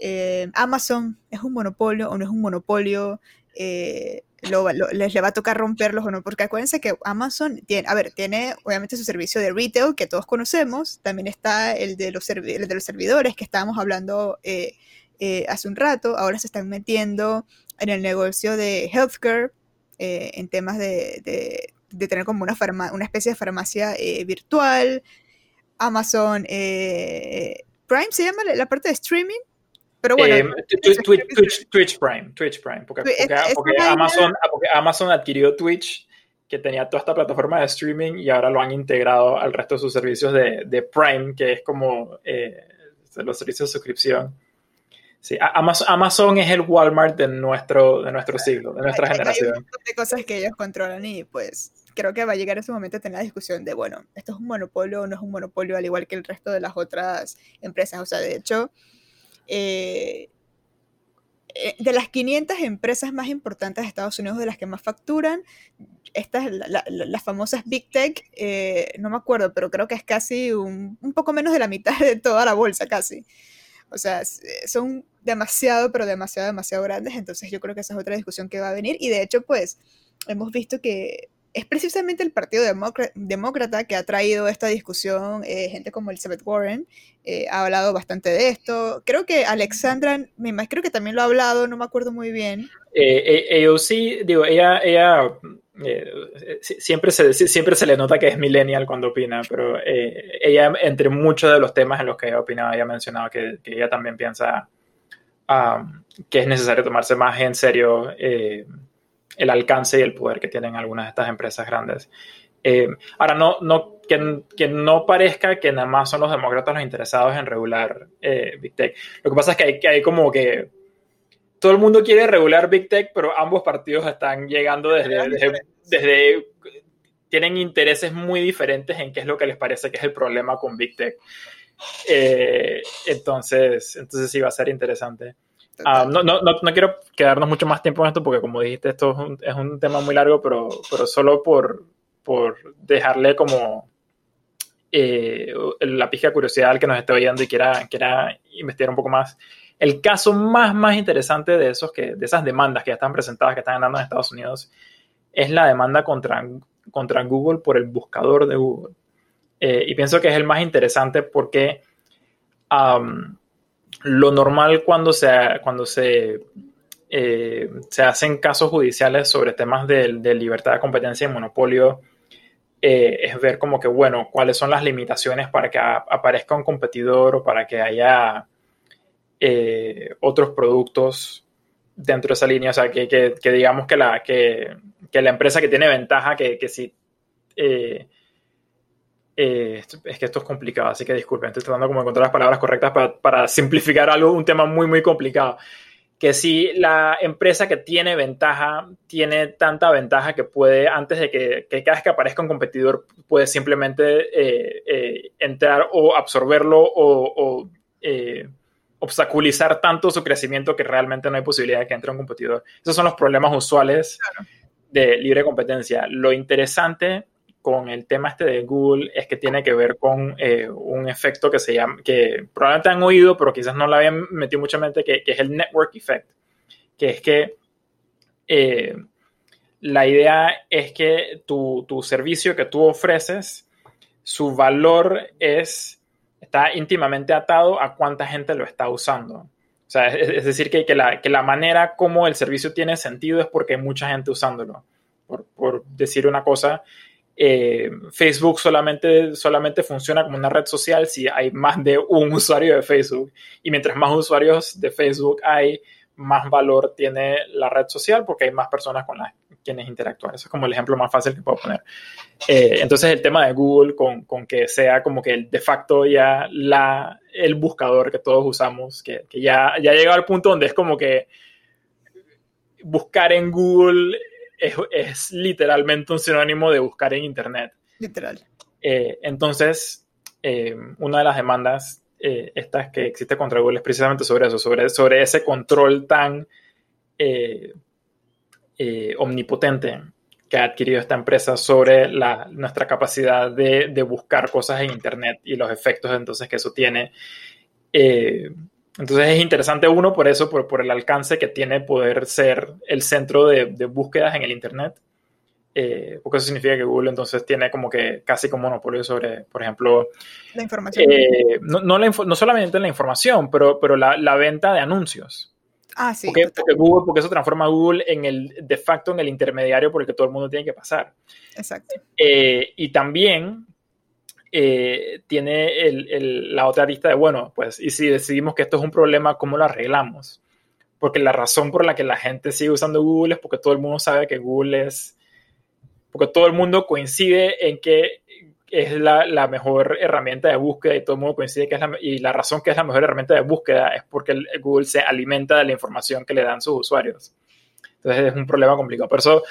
eh, Amazon es un monopolio o no es un monopolio. Eh, les le va a tocar romperlos o no, porque acuérdense que Amazon tiene, a ver, tiene obviamente su servicio de retail que todos conocemos, también está el de los, de los servidores que estábamos hablando eh, eh, hace un rato, ahora se están metiendo en el negocio de healthcare, eh, en temas de, de, tener como una, una especie de farmacia virtual, Amazon Prime se llama la parte de streaming, pero bueno, eh, Twitch, Prime, Twitch Prime, porque, Amazon, porque Amazon adquirió Twitch, que tenía toda esta plataforma de streaming y ahora lo han integrado al resto de sus servicios de, de Prime, que es como eh, los servicios de suscripción. Sí, Amazon, Amazon, es el Walmart de nuestro, de nuestro siglo, de nuestra generación. Hay un montón de cosas que ellos controlan y pues creo que va a llegar ese momento a tener la discusión de, bueno, esto es un monopolio o no es un monopolio, al igual que el resto de las otras empresas. O sea, de hecho, eh, eh, de las 500 empresas más importantes de Estados Unidos, de las que más facturan, estas, las famosas Big Tech, eh, no me acuerdo, pero creo que es casi un, un, poco menos de la mitad de toda la bolsa, casi. O sea, son demasiado, pero demasiado, demasiado grandes, entonces yo creo que esa es otra discusión que va a venir. Y de hecho, pues, hemos visto que es precisamente el Partido Demócrata que ha traído esta discusión, eh, gente como Elizabeth Warren eh, ha hablado bastante de esto. Creo que Alexandra, me creo que también lo ha hablado, no me acuerdo muy bien. Eh, sí, digo, ella, siempre, se, siempre se le nota que es millennial cuando opina, pero ella, entre muchos de los temas en los que ella opinado, ella ha mencionado que, ella también piensa um, que es necesario tomarse más en serio el alcance y el poder que tienen algunas de estas empresas grandes. Eh, ahora, no, no, que, que, no parezca que nada más son los demócratas los interesados en regular eh, Big Tech. Lo que pasa es que hay, que hay como que todo el mundo quiere regular Big Tech, pero ambos partidos están llegando desde, desde, tienen intereses muy diferentes en qué es lo que les parece que es el problema con Big Tech. Eh, entonces, entonces sí va a ser interesante. Ah, no, no, no, quiero quedarnos mucho más tiempo en esto porque como dijiste, esto es un, es un tema muy largo, pero, pero solo por, por dejarle como eh, la pija curiosidad al que nos esté oyendo y quiera, quiera investigar un poco más. el caso más, más interesante de, esos que, de esas demandas que ya están presentadas, que están andando en Estados Unidos, es la demanda contra, contra Google por el buscador de Google. Eh, y pienso que es el más interesante porque lo normal cuando se, cuando se, eh, se hacen casos judiciales sobre temas de, libertad de competencia y monopolio, eh, es ver como que, bueno, cuáles son las limitaciones para que aparezca un competidor o para que haya otros productos dentro de esa línea. O sea, que, que, digamos que la, que, la empresa que tiene ventaja, que, que si eh, es que esto es complicado, así que disculpen, estoy tratando como de encontrar las palabras correctas para, simplificar algo, un tema muy, muy complicado. Que si la empresa que tiene ventaja tiene tanta ventaja que puede, antes de que, cada vez que aparezca un competidor, puede simplemente eh, eh, entrar o absorberlo o, obstaculizar tanto su crecimiento que realmente no hay posibilidad de que entre un competidor. Esos son los problemas usuales de libre competencia. Lo interesante con el tema este de Google es que tiene que ver con eh, un efecto que se llama, que probablemente han oído, pero quizás no lo habían metido mucha mente, que, es el network effect, que es que eh, la idea es que tu, servicio que tú ofreces, su valor es, está íntimamente atado a cuánta gente lo está usando. O sea, es, decir, que, que, la, que, la, manera como el servicio tiene sentido es porque hay mucha gente usándolo. Por, por decir una cosa, eh, Facebook solamente, solamente funciona como una red social si hay más de un usuario de Facebook. Y mientras más usuarios de Facebook hay, más valor tiene la red social porque hay más personas con las quienes interactuar. Eso es como el ejemplo más fácil que puedo poner. Eh, entonces el tema de Google con, con, que sea como que el de facto ya la, el buscador que todos usamos, que, ya, ya ha llegado al punto donde es como que buscar en Google es, literalmente un sinónimo de buscar en Internet. Literal. Eh, entonces, eh, una de las demandas eh, estas que existe contra Google es precisamente sobre eso, sobre, sobre ese control tan omnipotente que ha adquirido esta empresa sobre la, nuestra capacidad de, de, buscar cosas en Internet y los efectos entonces que eso tiene. Entonces es interesante uno por eso, por, por el alcance que tiene poder ser el centro de, de búsquedas en el Internet. Eh, porque eso significa que Google entonces tiene como que casi como monopolio sobre, por ejemplo, la información. Eh, no, no, la, no, solamente la información, pero, pero la, la, venta de anuncios. Ah, sí. Porque, porque, Google, porque eso transforma a Google en el, de facto en el intermediario por el que todo el mundo tiene que pasar. Exacto. Eh, y también eh, tiene la otra lista de, bueno, pues, y si decidimos que esto es un problema, ¿cómo lo arreglamos? Porque la razón por la que la gente sigue usando Google es porque todo el mundo sabe que Google es, porque todo el mundo coincide en que es la, la mejor herramienta de búsqueda y todo el mundo coincide que es la, y la razón que es la mejor herramienta de búsqueda es porque Google se alimenta de la información que le dan sus usuarios. Entonces es un problema complicado. Por eso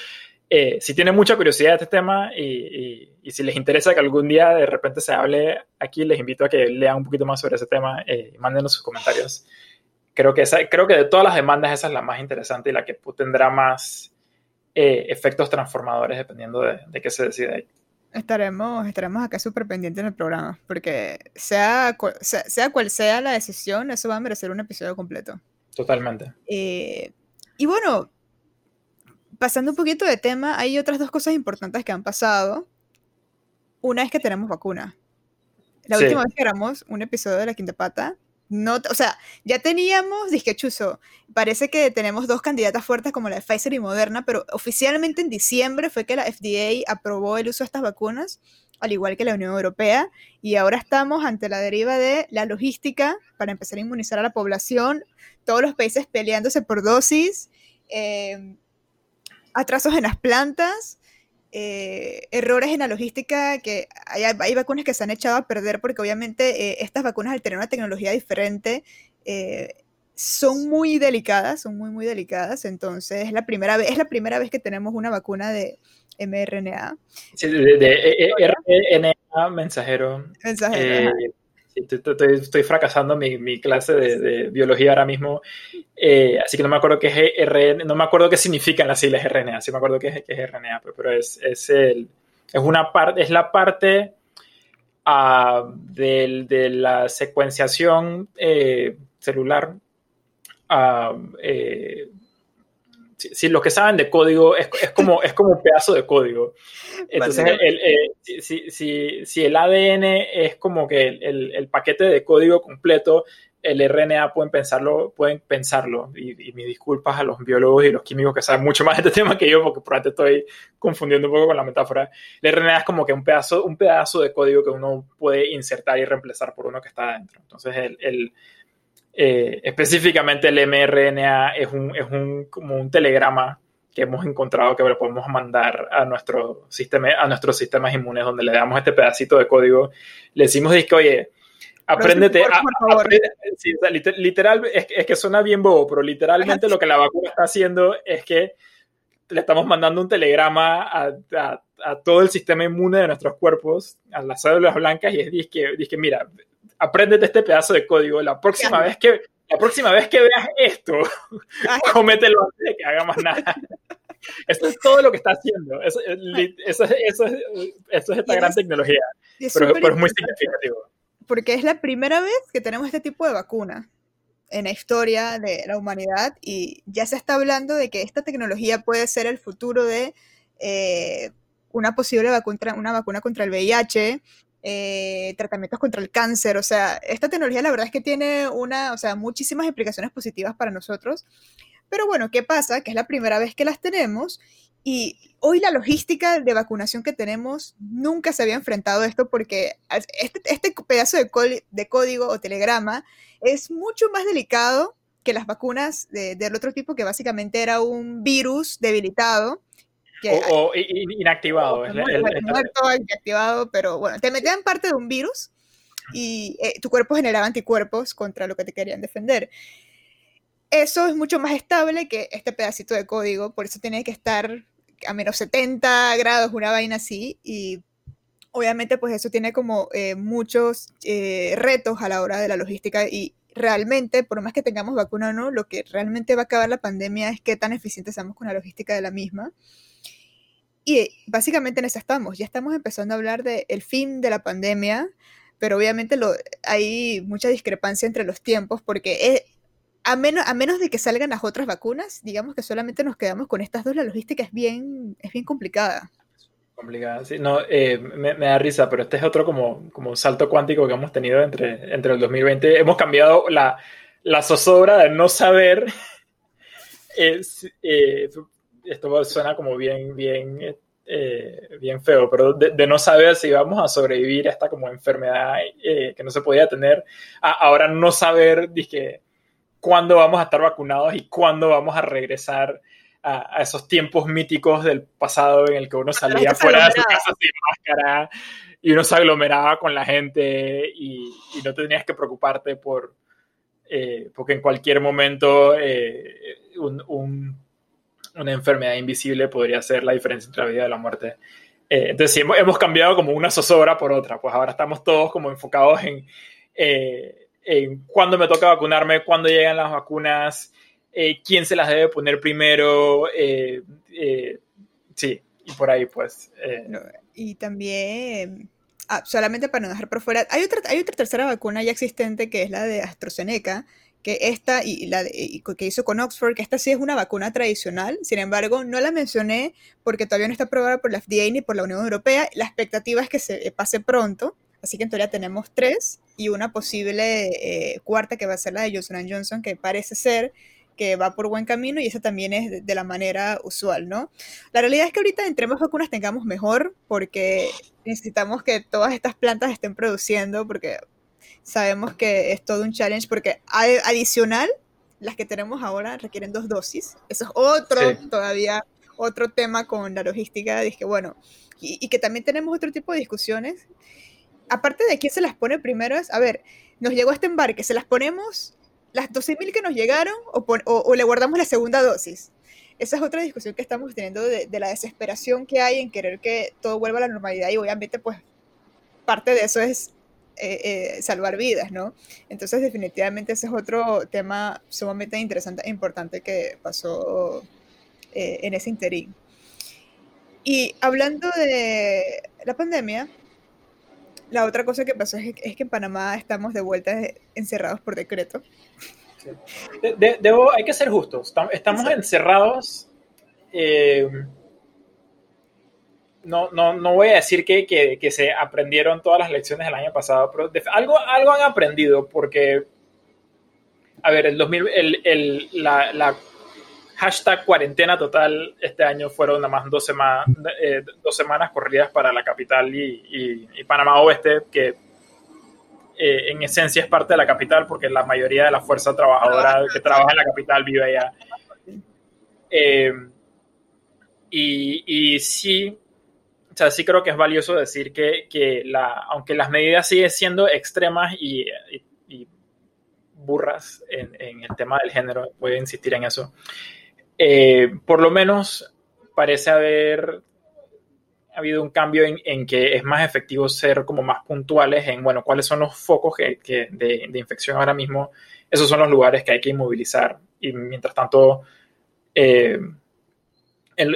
eh, si tienen mucha curiosidad de este tema y, si les interesa que algún día de repente se hable aquí, les invito a que lean un poquito más sobre ese tema eh, y mándenos sus comentarios. Creo que, esa, creo que de todas las demandas esa es la más interesante y la que tendrá más eh, efectos transformadores dependiendo de, qué se decide ahí. Estaremos, estaremos acá súper pendientes en el programa, porque sea, sea, sea, cual sea la decisión, eso va a merecer un episodio completo. Totalmente. y bueno, pasando un poquito de tema, hay otras dos cosas importantes que han pasado. Una es que tenemos vacuna. La última vez que grabamos un episodio de La Quinta Pata, no, o sea, ya teníamos, disque chuzo, parece que tenemos dos candidatas fuertes como la de Pfizer y Moderna, pero oficialmente en diciembre fue que la FDA aprobó el uso de estas vacunas, al igual que la Unión Europea, y ahora estamos ante la deriva de la logística para empezar a inmunizar a la población, todos los países peleándose por dosis. Eh, atrasos en las plantas, eh, errores en la logística, que hay, vacunas que se han echado a perder porque obviamente eh, estas vacunas al tener una tecnología diferente eh, son muy delicadas, son muy muy delicadas, entonces es la primera vez, es la primera vez que tenemos una vacuna de mRNA. Sí, de, RNA mensajero. Mensajero estoy, fracasando mi, clase de, biología ahora mismo, eh, así que no me acuerdo qué es RNA, no me acuerdo qué significan las siglas RNA, sí me acuerdo qué es, RNA, pero, es, es, el, es, una parte, es la parte uh, de la secuenciación eh, celular si, los que saben de código es, como, es como un pedazo de código. Entonces, el, si, si, el ADN es como que el, paquete de código completo, el RNA pueden pensarlo, pueden pensarlo. Y, mis disculpas a los biólogos y los químicos que saben mucho más de este tema que yo, porque probablemente estoy confundiendo un poco con la metáfora. El RNA es como que un pedazo, un pedazo de código que uno puede insertar y reemplazar por uno que está adentro. Entonces, el, eh, específicamente el mRNA es, un, es un, como un telegrama que hemos encontrado que le podemos mandar a, nuestro sistema, a nuestros sistemas inmunes, donde le damos este pedacito de código, le decimos, que, oye, apréndete, literal, es, que suena bien bobo, pero literalmente lo que la vacuna está haciendo es que le estamos mandando un telegrama a, todo el sistema inmune de nuestros cuerpos, a las células blancas, y es que mira, apréndete este pedazo de código. La próxima vez que la próxima vez que veas esto, comételo antes de que haga más nada. Eso es todo lo que está haciendo. Eso, eso, eso, es esta gran tecnología. pero, es muy significativo. Porque es la primera vez que tenemos este tipo de vacuna en la historia de la humanidad y ya se está hablando de que esta tecnología puede ser el futuro de eh, una posible vacuna, una vacuna contra el VIH, eh, tratamientos contra el cáncer, o sea, esta tecnología la verdad es que tiene una, o sea, muchísimas implicaciones positivas para nosotros, pero bueno, ¿qué pasa? Que es la primera vez que las tenemos y hoy la logística de vacunación que tenemos nunca se había enfrentado a esto porque este, este pedazo de, de, código o telegrama es mucho más delicado que las vacunas del otro tipo que básicamente era un virus debilitado o, inactivado. muerto, inactivado, pero bueno, te metían parte de un virus y eh, tu cuerpo generaba anticuerpos contra lo que te querían defender. Eso es mucho más estable que este pedacito de código, por eso tiene que estar a menos 70 grados, una vaina así, y obviamente pues eso tiene como eh, muchos eh, retos a la hora de la logística y realmente, por más que tengamos vacuna o no, lo que realmente va a acabar la pandemia es qué tan eficientes somos con la logística de la misma. Y básicamente en eso estamos. Ya estamos empezando a hablar del fin de la pandemia, pero obviamente lo, hay mucha discrepancia entre los tiempos porque a, menos, a menos de que salgan las otras vacunas, digamos que solamente nos quedamos con estas dos, la logística es bien, es bien complicada. Complicada, sí. No, eh, me, da risa, pero este es otro como, como salto cuántico que hemos tenido entre, entre el 2020. Hemos cambiado la, la zozobra de no saber es, eh, esto suena como bien, bien, eh, bien feo, pero de, no saber si vamos a sobrevivir a esta como enfermedad eh, que no se podía tener, ahora no saber dije, cuándo vamos a estar vacunados y cuándo vamos a regresar a, esos tiempos míticos del pasado en el que uno salía fuera de su casa sin máscara y uno se aglomeraba con la gente y, no tenías que preocuparte por, eh, porque en cualquier momento un una enfermedad invisible podría ser la diferencia entre la vida y la muerte. Eh, entonces, sí, hemos, cambiado como una zozobra por otra, pues ahora estamos todos como enfocados en, eh, en cuándo me toca vacunarme, cuándo llegan las vacunas, eh, quién se las debe poner primero, sí, y por ahí pues. y también... Ah, solamente para no dejar por fuera, hay otra, hay otra tercera vacuna ya existente que es la de AstraZeneca, que esta y la que hizo con Oxford, que esta sí es una vacuna tradicional, sin embargo, no la mencioné porque todavía no está aprobada por la FDA ni por la Unión Europea. La expectativa es que se pase pronto, así que en teoría tenemos tres y una posible eh, cuarta que va a ser la de Johnson Johnson, que parece ser que va por buen camino y esa también es de, la manera usual, ¿no? La realidad es que ahorita entre más vacunas tengamos mejor porque necesitamos que todas estas plantas estén produciendo porque sabemos que es todo un challenge porque adicional, las que tenemos ahora requieren dos dosis. Eso es otro, todavía otro tema con la logística. Dije, bueno, y, que también tenemos otro tipo de discusiones. Aparte de quién se las pone primero, es, a ver, nos llegó este embarque, ¿se las ponemos las 12.000 que nos llegaron o, o, le guardamos la segunda dosis? Esa es otra discusión que estamos teniendo de, de, la desesperación que hay en querer que todo vuelva a la normalidad y obviamente pues parte de eso es eh, eh, salvar vidas, ¿no? Entonces definitivamente ese es otro tema sumamente interesante e importante que pasó eh, en ese interín. Y hablando de la pandemia, la otra cosa que pasó es que, en Panamá estamos de vuelta encerrados por decreto. debo, hay que ser justos. Estamos encerrados. Eh, no, no, no, voy a decir que, que, se aprendieron todas las lecciones del año pasado, pero algo, algo han aprendido porque, a ver, el 2000, el, el, la, la, hashtag cuarentena total este año fueron nada más dos, semanas eh, dos semanas corridas para la capital y, y, Panamá Oeste, que eh, en esencia es parte de la capital porque la mayoría de la fuerza trabajadora que trabaja en la capital vive allá. Eh, y, y sí, sea, sí creo que es valioso decir que, que la, aunque las medidas siguen siendo extremas y, y, burras en, en, el tema del género, voy a insistir en eso, eh, por lo menos parece haber habido un cambio en, en, que es más efectivo ser como más puntuales en, bueno, cuáles son los focos que, que de, de, infección ahora mismo. Esos son los lugares que hay que inmovilizar. Y mientras tanto, eh,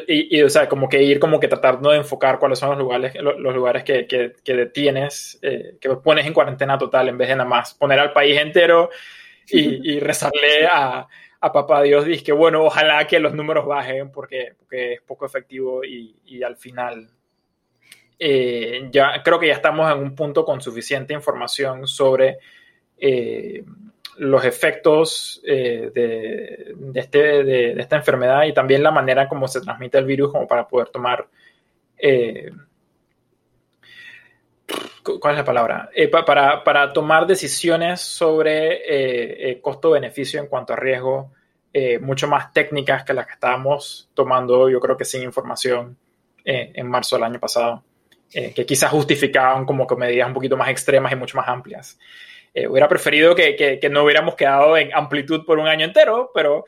y, o sea, como que ir como que tratando de enfocar cuáles son los lugares, los, lugares que, que, que detienes, eh, que pones en cuarentena total en vez de nada más poner al país entero y, y rezarle a, a papá Dios, dice que bueno, ojalá que los números bajen porque, porque es poco efectivo y, y al final eh, ya creo que ya estamos en un punto con suficiente información sobre eh, los efectos eh, de, este, de, esta enfermedad y también la manera como se transmite el virus como para poder tomar... Eh, ¿Cuál es la palabra? Eh, para, para, tomar decisiones sobre costo-beneficio en cuanto a riesgo, mucho más técnicas que las que estábamos tomando, yo creo que sin información en marzo del año pasado, que quizás justificaban como que medidas un poquito más extremas y mucho más amplias. Eh, hubiera preferido que, que, no hubiéramos quedado en amplitud por un año entero, pero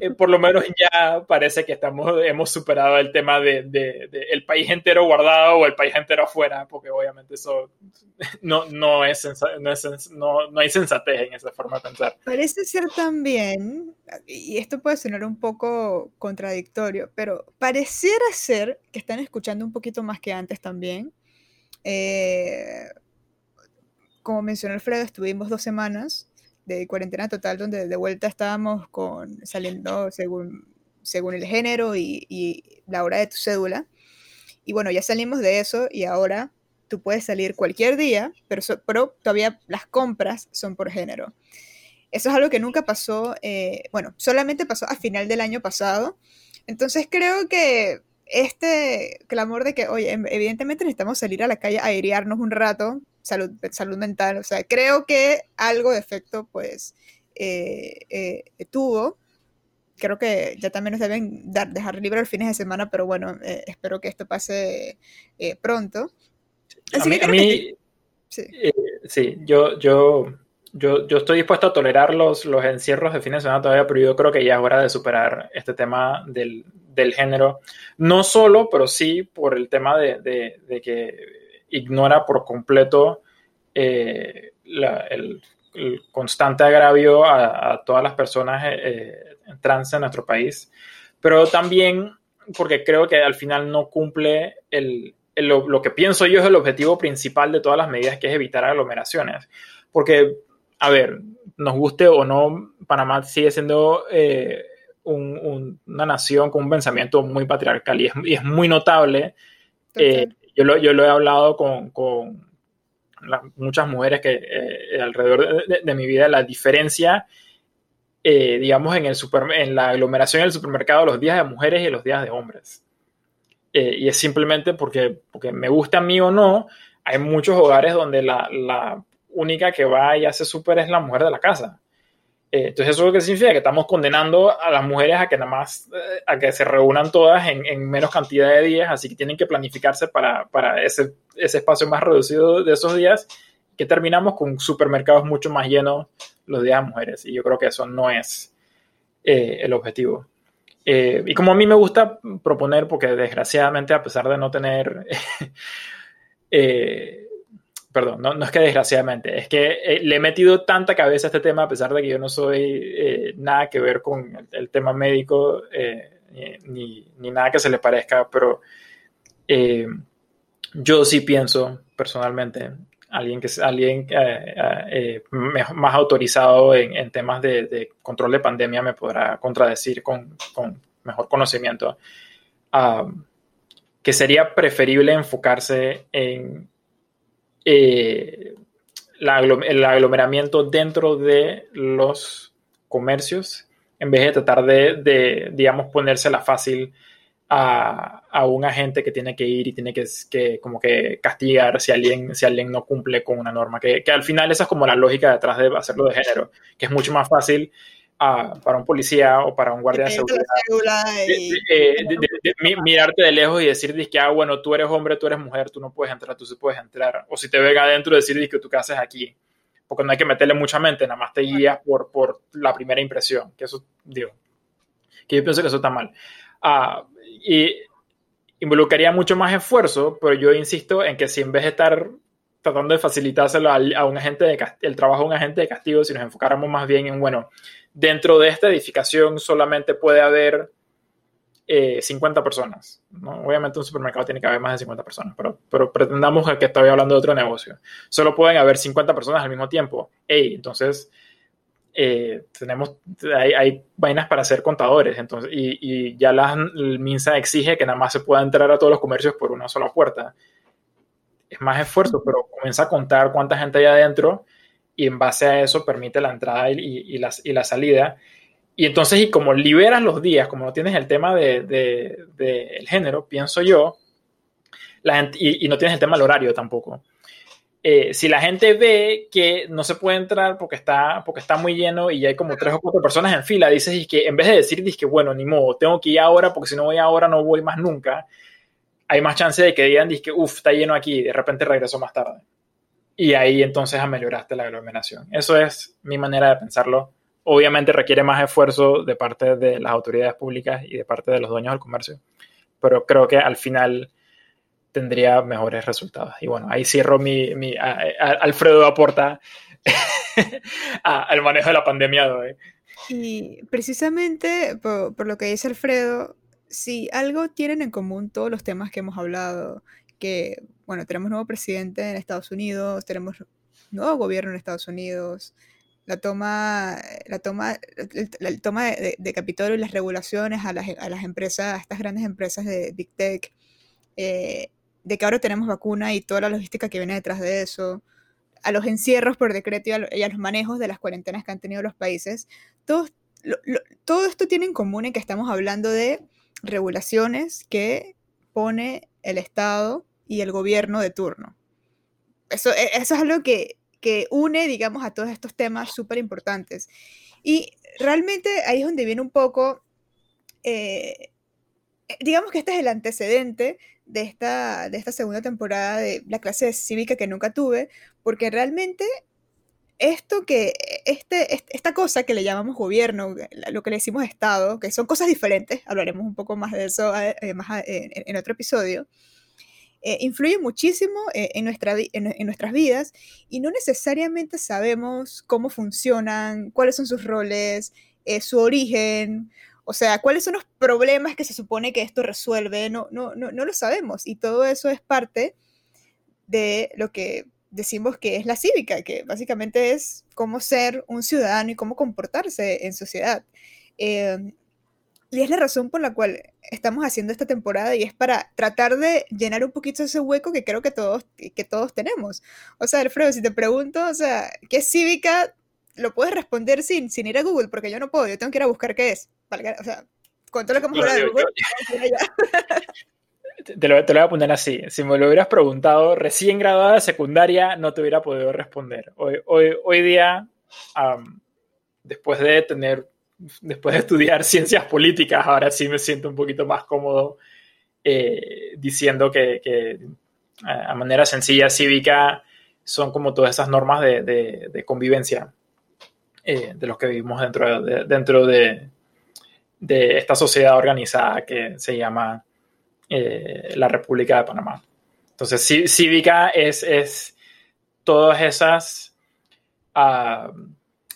eh, por lo menos ya parece que estamos, hemos superado el tema de, de, de, el país entero guardado o el país entero afuera, porque obviamente eso no, no, es, no, es, no, no hay sensatez en esa forma de pensar. Parece ser también, y esto puede sonar un poco contradictorio, pero pareciera ser que están escuchando un poquito más que antes también. Eh, como mencionó Alfredo, estuvimos dos semanas de cuarentena total donde de vuelta estábamos con, saliendo según, según el género y, la hora de tu cédula. Y bueno, ya salimos de eso y ahora tú puedes salir cualquier día, pero, pero todavía las compras son por género. Eso es algo que nunca pasó, eh, bueno, solamente pasó a final del año pasado. Entonces creo que este clamor de que, oye, em, evidentemente necesitamos salir a la calle a airearnos un rato, salud, salud mental. O sea, creo que algo de efecto, pues, eh, eh, tuvo. Creo que ya también nos deben dar, dejar libre los fines de semana, pero bueno, eh, espero que esto pase pronto. Así a mí, sí. sí, yo, yo, yo, yo estoy dispuesto a tolerar los, los encierros de fines de semana todavía, pero yo creo que ya es hora de superar este tema del, del género. No solo, pero sí por el tema de, de, de que ignora por completo eh, el, constante agravio a, todas las personas eh, trans en nuestro país, pero también porque creo que al final no cumple el, el, lo que pienso yo es el objetivo principal de todas las medidas, que es evitar aglomeraciones. Porque, a ver, nos guste o no, Panamá sigue siendo eh, un, un, una nación con un pensamiento muy patriarcal y es, y es muy notable eh, yo lo, yo lo he hablado con, con muchas mujeres que eh, alrededor de, de, mi vida, la diferencia, eh, digamos, en, el super, en la aglomeración del supermercado, los días de mujeres y los días de hombres. Eh, y es simplemente porque, porque me gusta a mí o no, hay muchos hogares donde la, la única que va y hace súper es la mujer de la casa. Eh, entonces, ¿eso lo que significa? Que estamos condenando a las mujeres a que nada más, eh, a que se reúnan todas en, en, menos cantidad de días, así que tienen que planificarse para, para ese, ese, espacio más reducido de esos días, que terminamos con supermercados mucho más llenos los días de mujeres. Y yo creo que eso no es eh, el objetivo. Eh, y como a mí me gusta proponer, porque desgraciadamente, a pesar de no tener eh, perdón, no, no, es que desgraciadamente, es que eh, le he metido tanta cabeza a este tema a pesar de que yo no soy eh, nada que ver con el, tema médico eh, ni, ni, nada que se le parezca, pero yo sí pienso personalmente alguien, que, alguien más autorizado en, temas de, control de pandemia me podrá contradecir con, mejor conocimiento, que sería preferible enfocarse en el aglomeramiento dentro de los comercios en vez de tratar de, digamos, ponérsela fácil a, un agente que tiene que ir y tiene que, como que castigar si alguien, si alguien no cumple con una norma. Que, al final esa es como la lógica detrás de hacerlo de género, que es mucho más fácil ah, para un policía o para un guardia de seguridad mirarte de lejos y decir que, ah, bueno, tú eres hombre, tú eres mujer, tú no puedes entrar, tú sí puedes entrar. O si te ven adentro, decir que tú qué haces aquí porque no hay que meterle mucha mente, nada más te guías por, por la primera impresión, que eso, digo, que yo pienso que eso está mal. Ah, y involucraría mucho más esfuerzo, pero yo insisto en que si en vez de estar tratando de facilitárselo a, un agente de el trabajo de un agente de castigo, si nos enfocáramos más bien en, bueno, dentro de esta edificación solamente puede haber 50 eh, personas. ¿no? Obviamente un supermercado tiene que haber más de 50 personas, pero, pero pretendamos que estoy hablando de otro negocio. Solo pueden haber 50 personas al mismo tiempo. Hey, entonces, eh, tenemos, hay, vainas para ser contadores, entonces, y, ya la MINSA exige que nada más se pueda entrar a todos los comercios por una sola puerta. Es más esfuerzo, pero comienza a contar cuánta gente hay adentro y en base a eso permite la entrada y, y la, y la salida y entonces, y como liberas los días, como no tienes el tema del de, género, pienso yo, la gente, y, no tienes el tema del horario tampoco. Eh, si la gente ve que no se puede entrar porque está, porque está muy lleno y hay como tres o cuatro personas en fila, dices que en vez de decir que bueno, ni modo, tengo que ir ahora porque si no voy ahora no voy más nunca, hay más chance de que digan que uff, está lleno aquí, de repente regreso más tarde. Y ahí entonces amelioraste la aglomeración. Eso es mi manera de pensarlo obviamente requiere más esfuerzo de parte de las autoridades públicas y de parte de los dueños del comercio, pero creo que al final tendría mejores resultados. Y bueno, ahí cierro mi, Alfredo aporta al manejo de la pandemia de Y precisamente por, lo que dice Alfredo, si algo tienen en común todos los temas que hemos hablado, que, bueno, tenemos nuevo presidente en Estados Unidos, tenemos nuevo gobierno en Estados Unidos, la toma, la toma, el, toma de, de, Capitolio y las regulaciones a las, a las, empresas, a estas grandes empresas de Big Tech, eh, de que ahora tenemos vacuna y toda la logística que viene detrás de eso, a los encierros por decreto y a, los manejos de las cuarentenas que han tenido los países, todo, todo esto tiene en común en que estamos hablando de regulaciones que pone el Estado y el gobierno de turno. Eso, e, eso es algo que que une, digamos, a todos estos temas súper importantes. Y realmente ahí es donde viene un poco, eh, digamos que este es el antecedente de esta, de esta segunda temporada de la clase cívica que nunca tuve, porque realmente esto que, este, esta cosa que le llamamos gobierno, lo que le decimos Estado, que son cosas diferentes, hablaremos un poco más de eso eh, más en otro episodio, eh, influye muchísimo eh, en, nuestra, en, nuestras vidas y no necesariamente sabemos cómo funcionan, cuáles son sus roles, eh, su origen, o sea, cuáles son los problemas que se supone que esto resuelve, no, no, no, no lo sabemos y todo eso es parte de lo que decimos que es la cívica, que básicamente es cómo ser un ciudadano y cómo comportarse en sociedad. Y es la razón por la cual estamos haciendo esta temporada y es para tratar de llenar un poquito ese hueco que creo que todos, que todos tenemos. O sea, Alfredo, si te pregunto, o sea, ¿qué es cívica? Lo puedes responder sin, sin ir a Google, porque yo no puedo, yo tengo que ir a buscar qué es. O sea, con todo lo que hemos hablado de Google, te lo, te lo, voy a poner así. Si me lo hubieras preguntado recién graduada de secundaria, no te hubiera podido responder. Hoy, hoy, hoy día, después de tener después de estudiar ciencias políticas, ahora sí me siento un poquito más cómodo eh, diciendo que, a manera sencilla, cívica, son como todas esas normas de, convivencia eh, de los que vivimos dentro de, dentro de, esta sociedad organizada que se llama eh, la República de Panamá. Entonces, cívica es, es todas esas ah,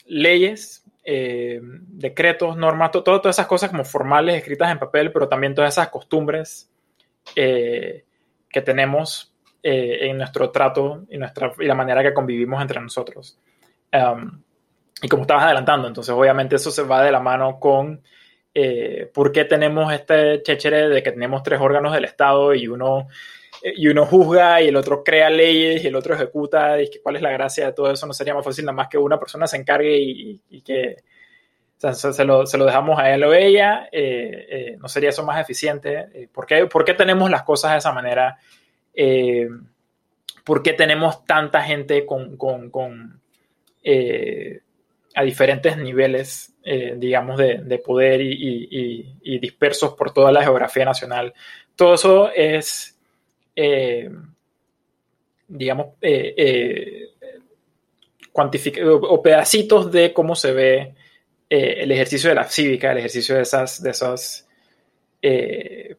leyes eh, decretos, normas, todas esas cosas como formales escritas en papel, pero también todas esas costumbres eh, que tenemos en nuestro trato y, nuestra, y la manera que convivimos entre nosotros. Y como estabas adelantando, entonces obviamente eso se va de la mano con eh, por qué tenemos este chéchere de que tenemos tres órganos del Estado y uno, y uno juzga y el otro crea leyes y el otro ejecuta y cuál es la gracia de todo eso. No sería más fácil nada más que una persona se encargue y, que se, lo, se, lo, dejamos a él o ella. Eh, eh, ¿No sería eso más eficiente? ¿por, qué, ¿por, qué, tenemos las cosas de esa manera? ¿Por qué tenemos tanta gente con, con, con a diferentes niveles, eh, digamos, de, poder y, dispersos por toda la geografía nacional. Todo eso es, eh, digamos, eh, o pedacitos de cómo se ve el ejercicio de la cívica, el ejercicio de esas, de esas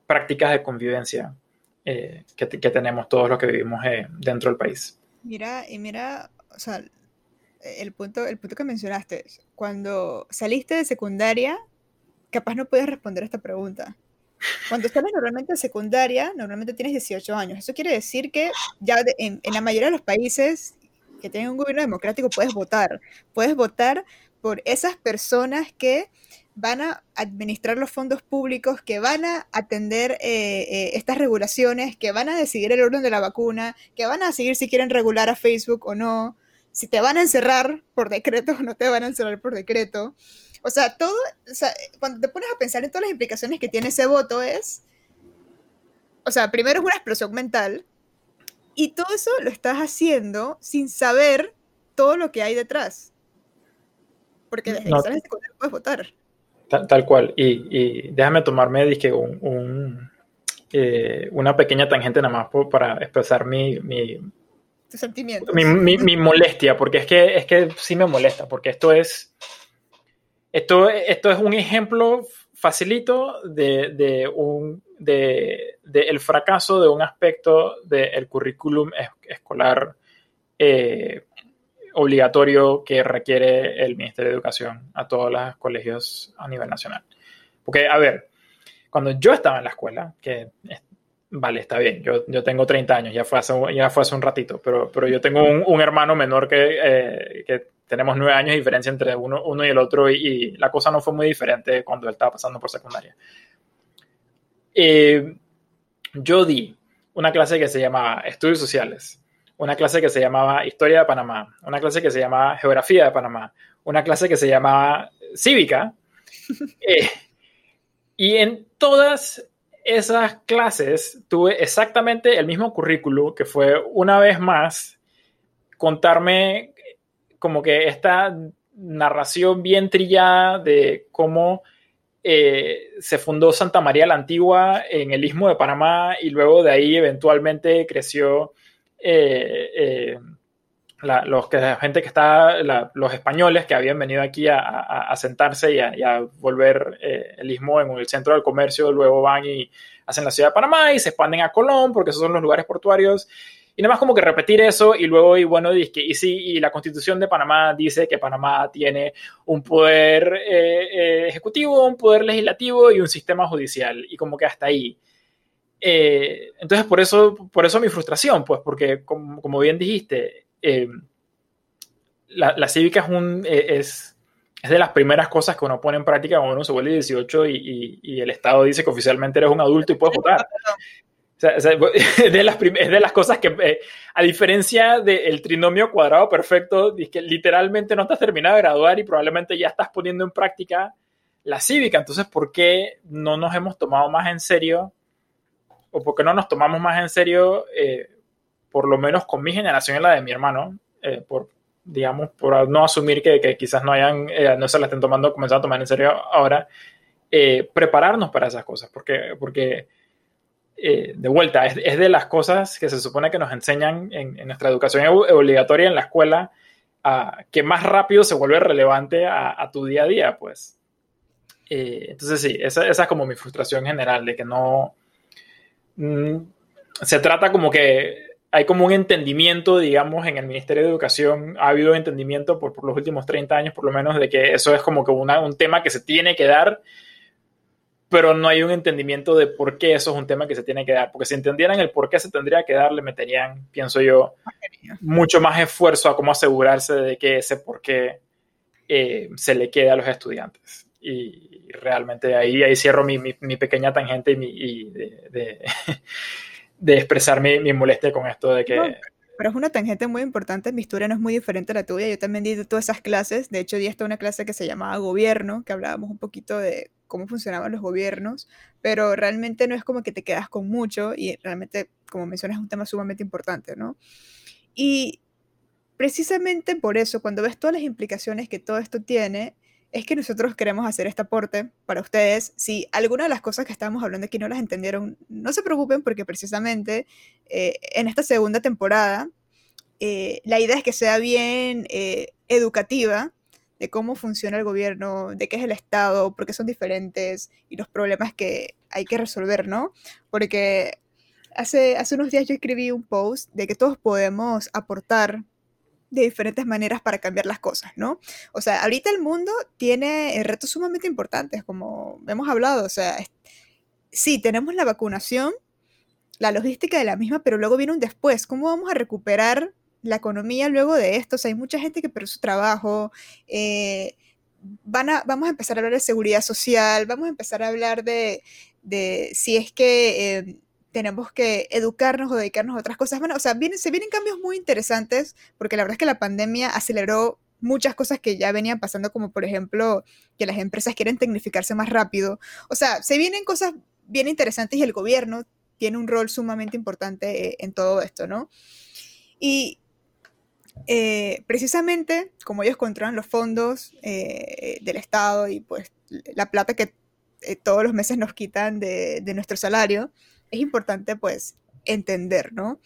prácticas de convivencia que, que, tenemos todos los que vivimos dentro del país. Mira, y mira, o sea, el punto, el punto que mencionaste, cuando saliste de secundaria, capaz no puedes responder esta pregunta. Cuando sales normalmente de secundaria, normalmente tienes 18 años. Eso quiere decir que ya en, en, la mayoría de los países que tienen un gobierno democrático puedes votar. Puedes votar por esas personas que van a administrar los fondos públicos, que van a atender eh, eh, estas regulaciones, que van a decidir el orden de la vacuna, que van a decidir si quieren regular a Facebook o no, si te van a encerrar por decreto o no te van a encerrar por decreto. O sea, todo, o sea, cuando te pones a pensar en todas las implicaciones que tiene ese voto es, o sea, primero es una explosión mental y todo eso lo estás haciendo sin saber todo lo que hay detrás. Porque desde no, que puedes votar. Tal, cual. Y, déjame tomarme dije, un, eh, una pequeña tangente nada más para expresar mi, sentimientos. Mi, molestia, porque es que, es que sí me molesta, porque esto es, esto, esto es un ejemplo facilito de, un, de, el fracaso de un aspecto del currículum escolar eh, obligatorio que requiere el Ministerio de Educación a todos los colegios a nivel nacional. Porque, a ver, cuando yo estaba en la escuela, que Vale, está bien. Yo, yo tengo 30 años, ya fue hace, ya fue hace un ratito, pero, pero yo tengo un, un hermano menor que, eh, que, tenemos nueve años de diferencia entre uno, uno y el otro y, la cosa no fue muy diferente cuando él estaba pasando por secundaria. Eh, yo di una clase que se llamaba Estudios Sociales, una clase que se llamaba Historia de Panamá, una clase que se llamaba Geografía de Panamá, una clase que se llamaba Cívica. Eh, y en todas esas clases tuve exactamente el mismo currículo, que fue una vez más contarme como que esta narración bien trillada de cómo eh, se fundó Santa María la Antigua en el istmo de Panamá y luego de ahí eventualmente creció eh, eh, la, los que, gente que está, los españoles que habían venido aquí a, sentarse y a, volver eh, el istmo en el centro del comercio, luego van y hacen la ciudad de Panamá y se expanden a Colón porque esos son los lugares portuarios. Y nada más como que repetir eso y luego, y bueno, y, y sí, y la constitución de Panamá dice que Panamá tiene un poder eh, eh, ejecutivo, un poder legislativo y un sistema judicial. Y como que hasta ahí. entonces, por eso, por eso mi frustración, pues, porque como, como bien dijiste, eh, la, cívica es, un, eh, es, es, de las primeras cosas que uno pone en práctica cuando uno se vuelve 18 y, y, el Estado dice que oficialmente eres un adulto y puedes votar. es, de las de las cosas que, eh, a diferencia del trinomio cuadrado perfecto, que literalmente no estás terminado de graduar y probablemente ya estás poniendo en práctica la cívica. Entonces, ¿por qué no nos hemos tomado más en serio? ¿O por qué no nos tomamos más en serio por lo menos con mi generación y la de mi hermano, eh, por, digamos, por no asumir que, quizás no hayan, eh, no se la estén tomando, comenzando a tomar en serio ahora, eh, prepararnos para esas cosas, porque, porque de vuelta, es, de las cosas que se supone que nos enseñan en, nuestra educación obligatoria en la escuela, que más rápido se vuelve relevante a, tu día a día, pues. entonces sí, esa, esa, es como mi frustración general, de que no... Mm, se trata como que hay como un entendimiento, digamos, en el Ministerio de Educación, ha habido entendimiento por, por los últimos 30 años, por lo menos, de que eso es como que una, un tema que se tiene que dar, pero no hay un entendimiento de por qué eso es un tema que se tiene que dar, porque si entendieran el por qué se tendría que dar, le meterían, pienso yo, mucho más esfuerzo a cómo asegurarse de que ese por qué eh, se le quede a los estudiantes. Y realmente ahí, ahí cierro mi, mi, pequeña tangente y, de, de, expresar mi, mi, molestia con esto de que pero es una tangente muy importante. Mi historia no es muy diferente a la tuya. Yo también di todas esas clases. De hecho, di hasta una clase que se llamaba Gobierno, que hablábamos un poquito de cómo funcionaban los gobiernos, pero realmente no es como que te quedas con mucho y realmente, como mencionas, es un tema sumamente importante, ¿no? Y precisamente por eso, cuando ves todas las implicaciones que todo esto tiene, es que nosotros queremos hacer este aporte para ustedes. Si alguna de las cosas que estamos hablando aquí no las entendieron, no se preocupen porque precisamente eh, en esta segunda temporada eh, la idea es que sea bien eh, educativa de cómo funciona el gobierno, de qué es el Estado, por qué son diferentes y los problemas que hay que resolver, ¿no? Porque hace, hace unos días yo escribí un post de que todos podemos aportar de diferentes maneras para cambiar las cosas, ¿no? O sea, ahorita el mundo tiene eh, retos sumamente importantes, como hemos hablado, o sea, sí, tenemos la vacunación, la logística de la misma, pero luego viene un después, ¿cómo vamos a recuperar la economía luego de esto? O sea, hay mucha gente que perdió su trabajo, eh, van a, vamos a empezar a hablar de seguridad social, vamos a empezar a hablar de, de si es que... Eh, tenemos que educarnos o dedicarnos a otras cosas. Bueno, o sea, vienen, se vienen cambios muy interesantes porque la verdad es que la pandemia aceleró muchas cosas que ya venían pasando, como por ejemplo que las empresas quieren tecnificarse más rápido. O sea, se vienen cosas bien interesantes y el gobierno tiene un rol sumamente importante eh, en todo esto, ¿no? Y eh, precisamente como ellos controlan los fondos eh, del Estado y pues la plata que todos los meses nos quitan de, de nuestro salario, es importante pues entender, ¿no?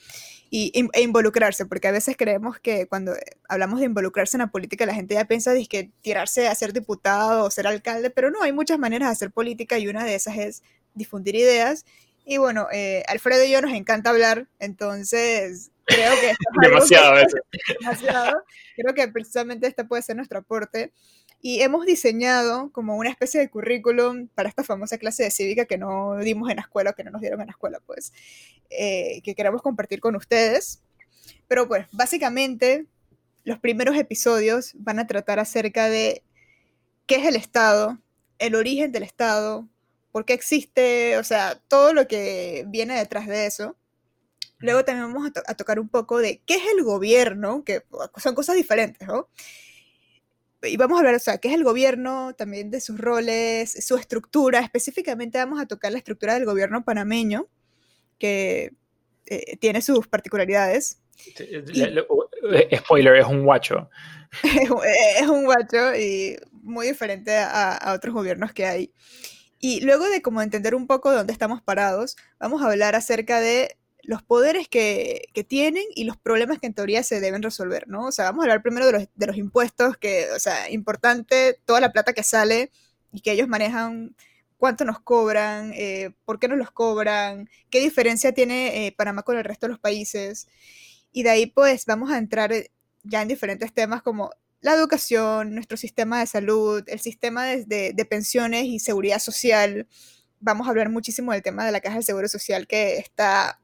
Y, e involucrarse, porque a veces creemos que cuando hablamos de involucrarse en la política, la gente ya piensa que tirarse a ser diputado o ser alcalde, pero no, hay muchas maneras de hacer política y una de esas es difundir ideas. Y bueno, eh, Alfredo y yo nos encanta hablar, entonces creo que... demasiado, demasiado. Creo que precisamente este puede ser nuestro aporte. Y hemos diseñado como una especie de currículum para esta famosa clase de cívica que no dimos en la escuela, que no nos dieron en la escuela, pues, eh, que queremos compartir con ustedes. Pero pues, básicamente, los primeros episodios van a tratar acerca de qué es el Estado, el origen del Estado, por qué existe, o sea, todo lo que viene detrás de eso. Luego también vamos a, a, tocar un poco de qué es el gobierno, que son cosas diferentes, ¿no? Y vamos a hablar, o sea, qué es el gobierno, también de sus roles, su estructura. Específicamente vamos a tocar la estructura del gobierno panameño, que eh, tiene sus particularidades. Eh, spoiler, es un guacho. es un guacho y muy diferente a, a, otros gobiernos que hay. Y luego de como entender un poco dónde estamos parados, vamos a hablar acerca de los poderes que, tienen y los problemas que en teoría se deben resolver, ¿no? O sea, vamos a hablar primero de los, impuestos, que, o sea, importante toda la plata que sale y que ellos manejan, cuánto nos cobran, eh, por qué nos los cobran, qué diferencia tiene eh, Panamá con el resto de los países. Y de ahí, pues, vamos a entrar eh, ya en diferentes temas como la educación, nuestro sistema de salud, el sistema de, de pensiones y seguridad social. Vamos a hablar muchísimo del tema de la caja de seguro social que está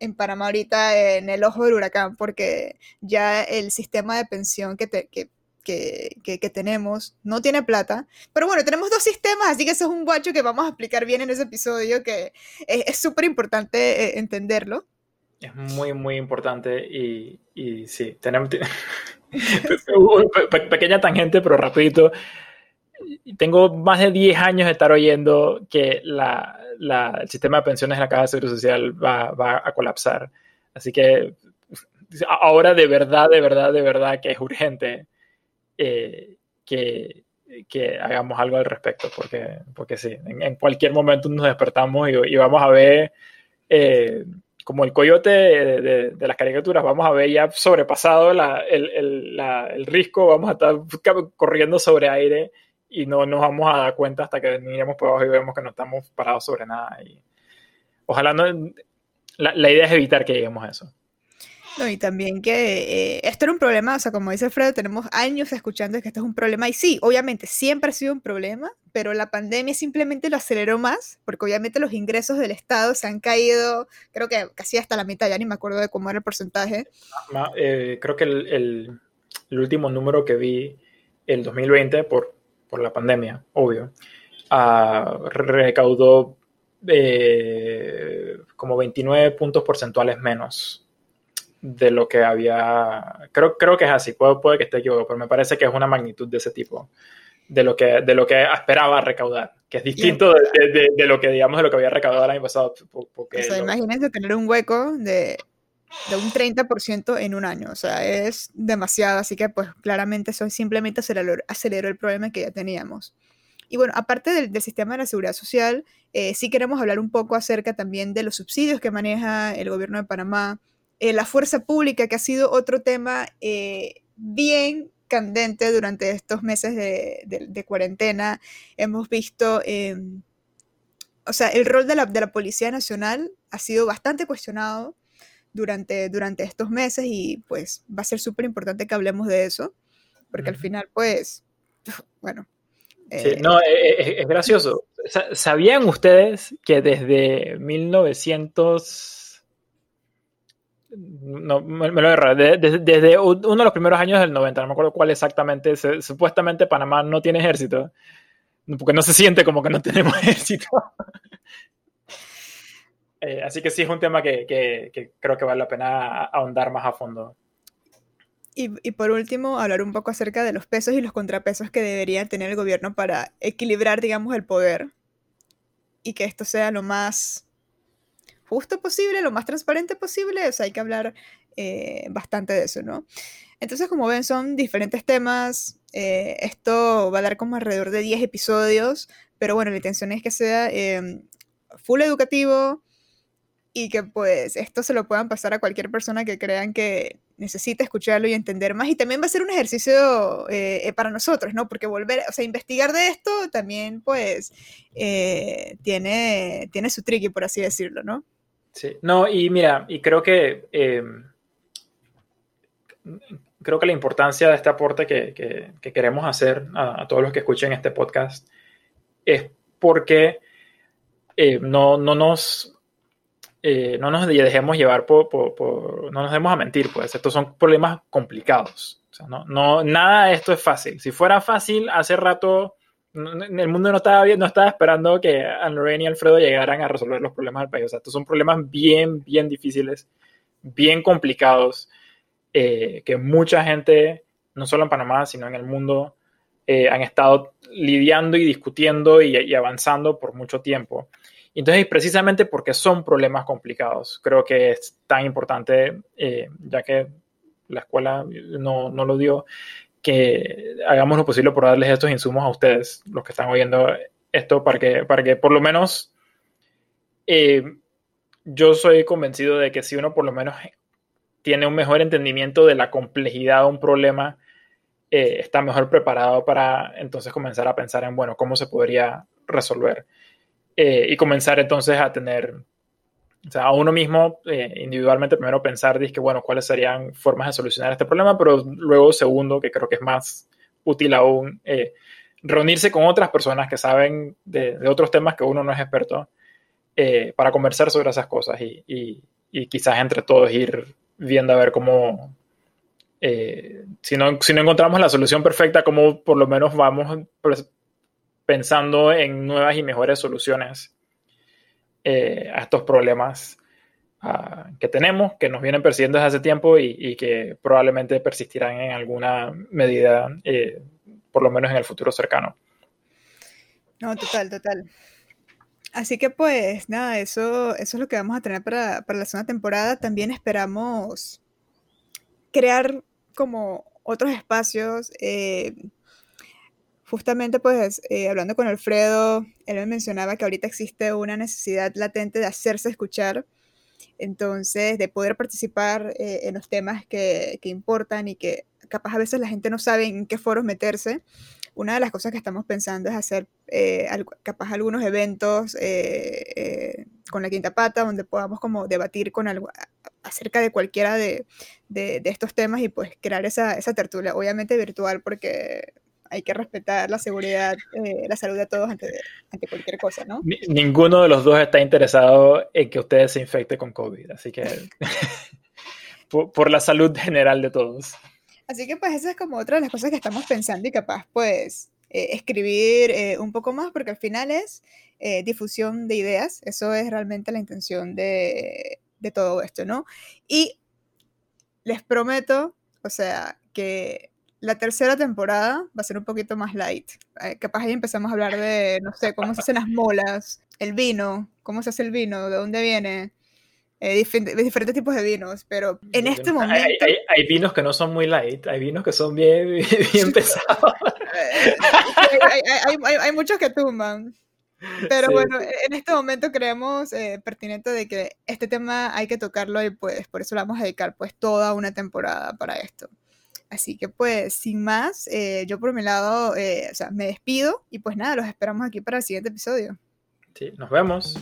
en Panamá ahorita en el ojo del huracán porque ya el sistema de pensión que, que, que, que, tenemos no tiene plata. Pero bueno, tenemos dos sistemas, así que eso es un guacho que vamos a explicar bien en ese episodio, que es súper importante eh, entenderlo. Es muy, muy importante y, y sí, tenemos... pequeña tangente, pero rapidito. Tengo más de 10 años de estar oyendo que la, el sistema de pensiones de la Caja de Seguro Social va, va, a colapsar. Así que ahora de verdad, de verdad, de verdad que es urgente eh, que, que, hagamos algo al respecto, porque, porque sí, en, cualquier momento nos despertamos y, vamos a ver, eh, como el coyote de, de, las caricaturas, vamos a ver ya sobrepasado la, el, el, la, el risco, vamos a estar corriendo sobre aire y no nos vamos a dar cuenta hasta que miremos por abajo y vemos que no estamos parados sobre nada. Y ojalá no. La, idea es evitar que lleguemos a eso. No, y también que eh, esto era un problema, o sea, como dice Fredo, tenemos años escuchando que esto es un problema, y sí, obviamente, siempre ha sido un problema, pero la pandemia simplemente lo aceleró más, porque obviamente los ingresos del Estado se han caído, creo que casi hasta la mitad, ya ni me acuerdo de cómo era el porcentaje. Eh, creo que el, último número que vi, el 2020, por, por la pandemia, obvio, uh, recaudó eh, como 29 puntos porcentuales menos de lo que había. Creo, creo que es así, puede, puede que esté yo, pero me parece que es una magnitud de ese tipo, de lo que, de lo que esperaba recaudar, que es distinto de, de, lo que, digamos, de lo que había recaudado el año pasado. Porque imagínense tener un hueco de, de un 30% en un año, o sea, es demasiado, así que, pues, claramente eso simplemente aceleró, el problema que ya teníamos. Y bueno, aparte del, del, sistema de la seguridad social, eh, sí queremos hablar un poco acerca también de los subsidios que maneja el gobierno de Panamá, eh, la fuerza pública, que ha sido otro tema eh, bien candente durante estos meses de, cuarentena. Hemos visto, em, o sea, el rol de la, Policía Nacional ha sido bastante cuestionado durante, durante estos meses y pues va a ser súper importante que hablemos de eso, porque al final, pues, bueno. Eh, no, es, gracioso. ¿Sabían ustedes que desde 1900 no, me, lo he Desde, desde, uno de los primeros años del 90, no me acuerdo cuál exactamente, supuestamente Panamá no tiene ejército, porque no se siente como que no tenemos ejército. Eh, así que sí es un tema que, que, creo que vale la pena ahondar más a fondo. Y, y, por último, hablar un poco acerca de los pesos y los contrapesos que debería tener el gobierno para equilibrar, digamos, el poder y que esto sea lo más justo posible, lo más transparente posible, o sea, hay que hablar eh, bastante de eso, ¿no? Entonces, como ven, son diferentes temas. Eh, esto va a dar como alrededor de 10 episodios, pero bueno, la intención es que sea em, full educativo y que pues esto se lo puedan pasar a cualquier persona que crean que necesita escucharlo y entender más. Y también va a ser un ejercicio eh, para nosotros, ¿no? Porque volver, o sea, investigar de esto también pues tiene, tiene su tricky, por así decirlo, ¿no? Sí, no, y mira, y creo que creo que la importancia de este aporte que, queremos hacer a, todos los que escuchen este podcast es porque eh, no, no, nos eh, no nos dejemos llevar por, no nos dejemos a mentir, pues estos son problemas complicados. no, nada de esto es fácil. Si fuera fácil, hace rato el mundo no estaba, no estaba esperando que Anne y Alfredo llegaran a resolver los problemas del país. O sea, estos son problemas bien, bien difíciles, bien complicados, eh, que mucha gente, no solo en Panamá, sino en el mundo, eh, han estado lidiando y discutiendo y, avanzando por mucho tiempo. Entonces, precisamente porque son problemas complicados, creo que es tan importante, eh, ya que la escuela no, no lo dio, que hagamos lo posible por darles estos insumos a ustedes, los que están oyendo esto, para que, para que por lo menos eh, yo soy convencido de que si uno por lo menos tiene un mejor entendimiento de la complejidad de un problema, eh, está mejor preparado para entonces comenzar a pensar en, bueno, cómo se podría resolver. Eh, y comenzar entonces a tener o sea, a uno mismo eh, individualmente primero pensar, que bueno, cuáles serían formas de solucionar este problema, pero luego segundo, que creo que es más útil aún, eh, reunirse con otras personas que saben de, otros temas que uno no es experto eh, para conversar sobre esas cosas y, quizás entre todos ir viendo a ver cómo, si, no, si no encontramos la solución perfecta, cómo por lo menos vamos pues, pensando en nuevas y mejores soluciones eh, a estos problemas ah, que tenemos, que nos vienen persiguiendo desde hace tiempo y, que probablemente persistirán en alguna medida, eh, por lo menos en el futuro cercano. No, total, total. Así que pues nada, eso, eso es lo que vamos a tener para, para la segunda temporada. También esperamos crear como otros espacios. Eh, justamente pues eh, hablando con Alfredo, él me mencionaba que ahorita existe una necesidad latente de hacerse escuchar, entonces de poder participar eh, en los temas que, que, importan y que capaz a veces la gente no sabe en qué foros meterse. Una de las cosas que estamos pensando es hacer eh, capaz algunos eventos con la quinta pata donde podamos como debatir con algo, acerca de cualquiera de, de, de, estos temas y pues crear esa, esa tertulia, obviamente virtual porque hay que respetar la seguridad, eh, la salud de todos ante, ante cualquier cosa, ¿no? ninguno de los dos está interesado en que ustedes se infecten con COVID, así que por, la salud general de todos. Así que pues esa es como otra de las cosas que estamos pensando y capaz pues eh, escribir eh, un poco más porque al final es difusión de ideas, eso es realmente la intención de, de todo esto, ¿no? Y les prometo, o sea, que la tercera temporada va a ser un poquito más light. Eh, capaz ahí empezamos a hablar de, no sé, cómo se hacen las molas, el vino, cómo se hace el vino, de dónde viene, eh, diferentes tipos de vinos, pero en este momento... Hay, vinos que no son muy light, hay vinos que son bien, bien pesados. Eh, hay, muchos que tumban. Pero bueno, en este momento creemos pertinente de que este tema hay que tocarlo y pues por eso le vamos a dedicar pues toda una temporada para esto. Así que pues, sin más, eh, yo por mi lado, eh, o sea, me despido y pues nada, los esperamos aquí para el siguiente episodio. Sí, nos vemos.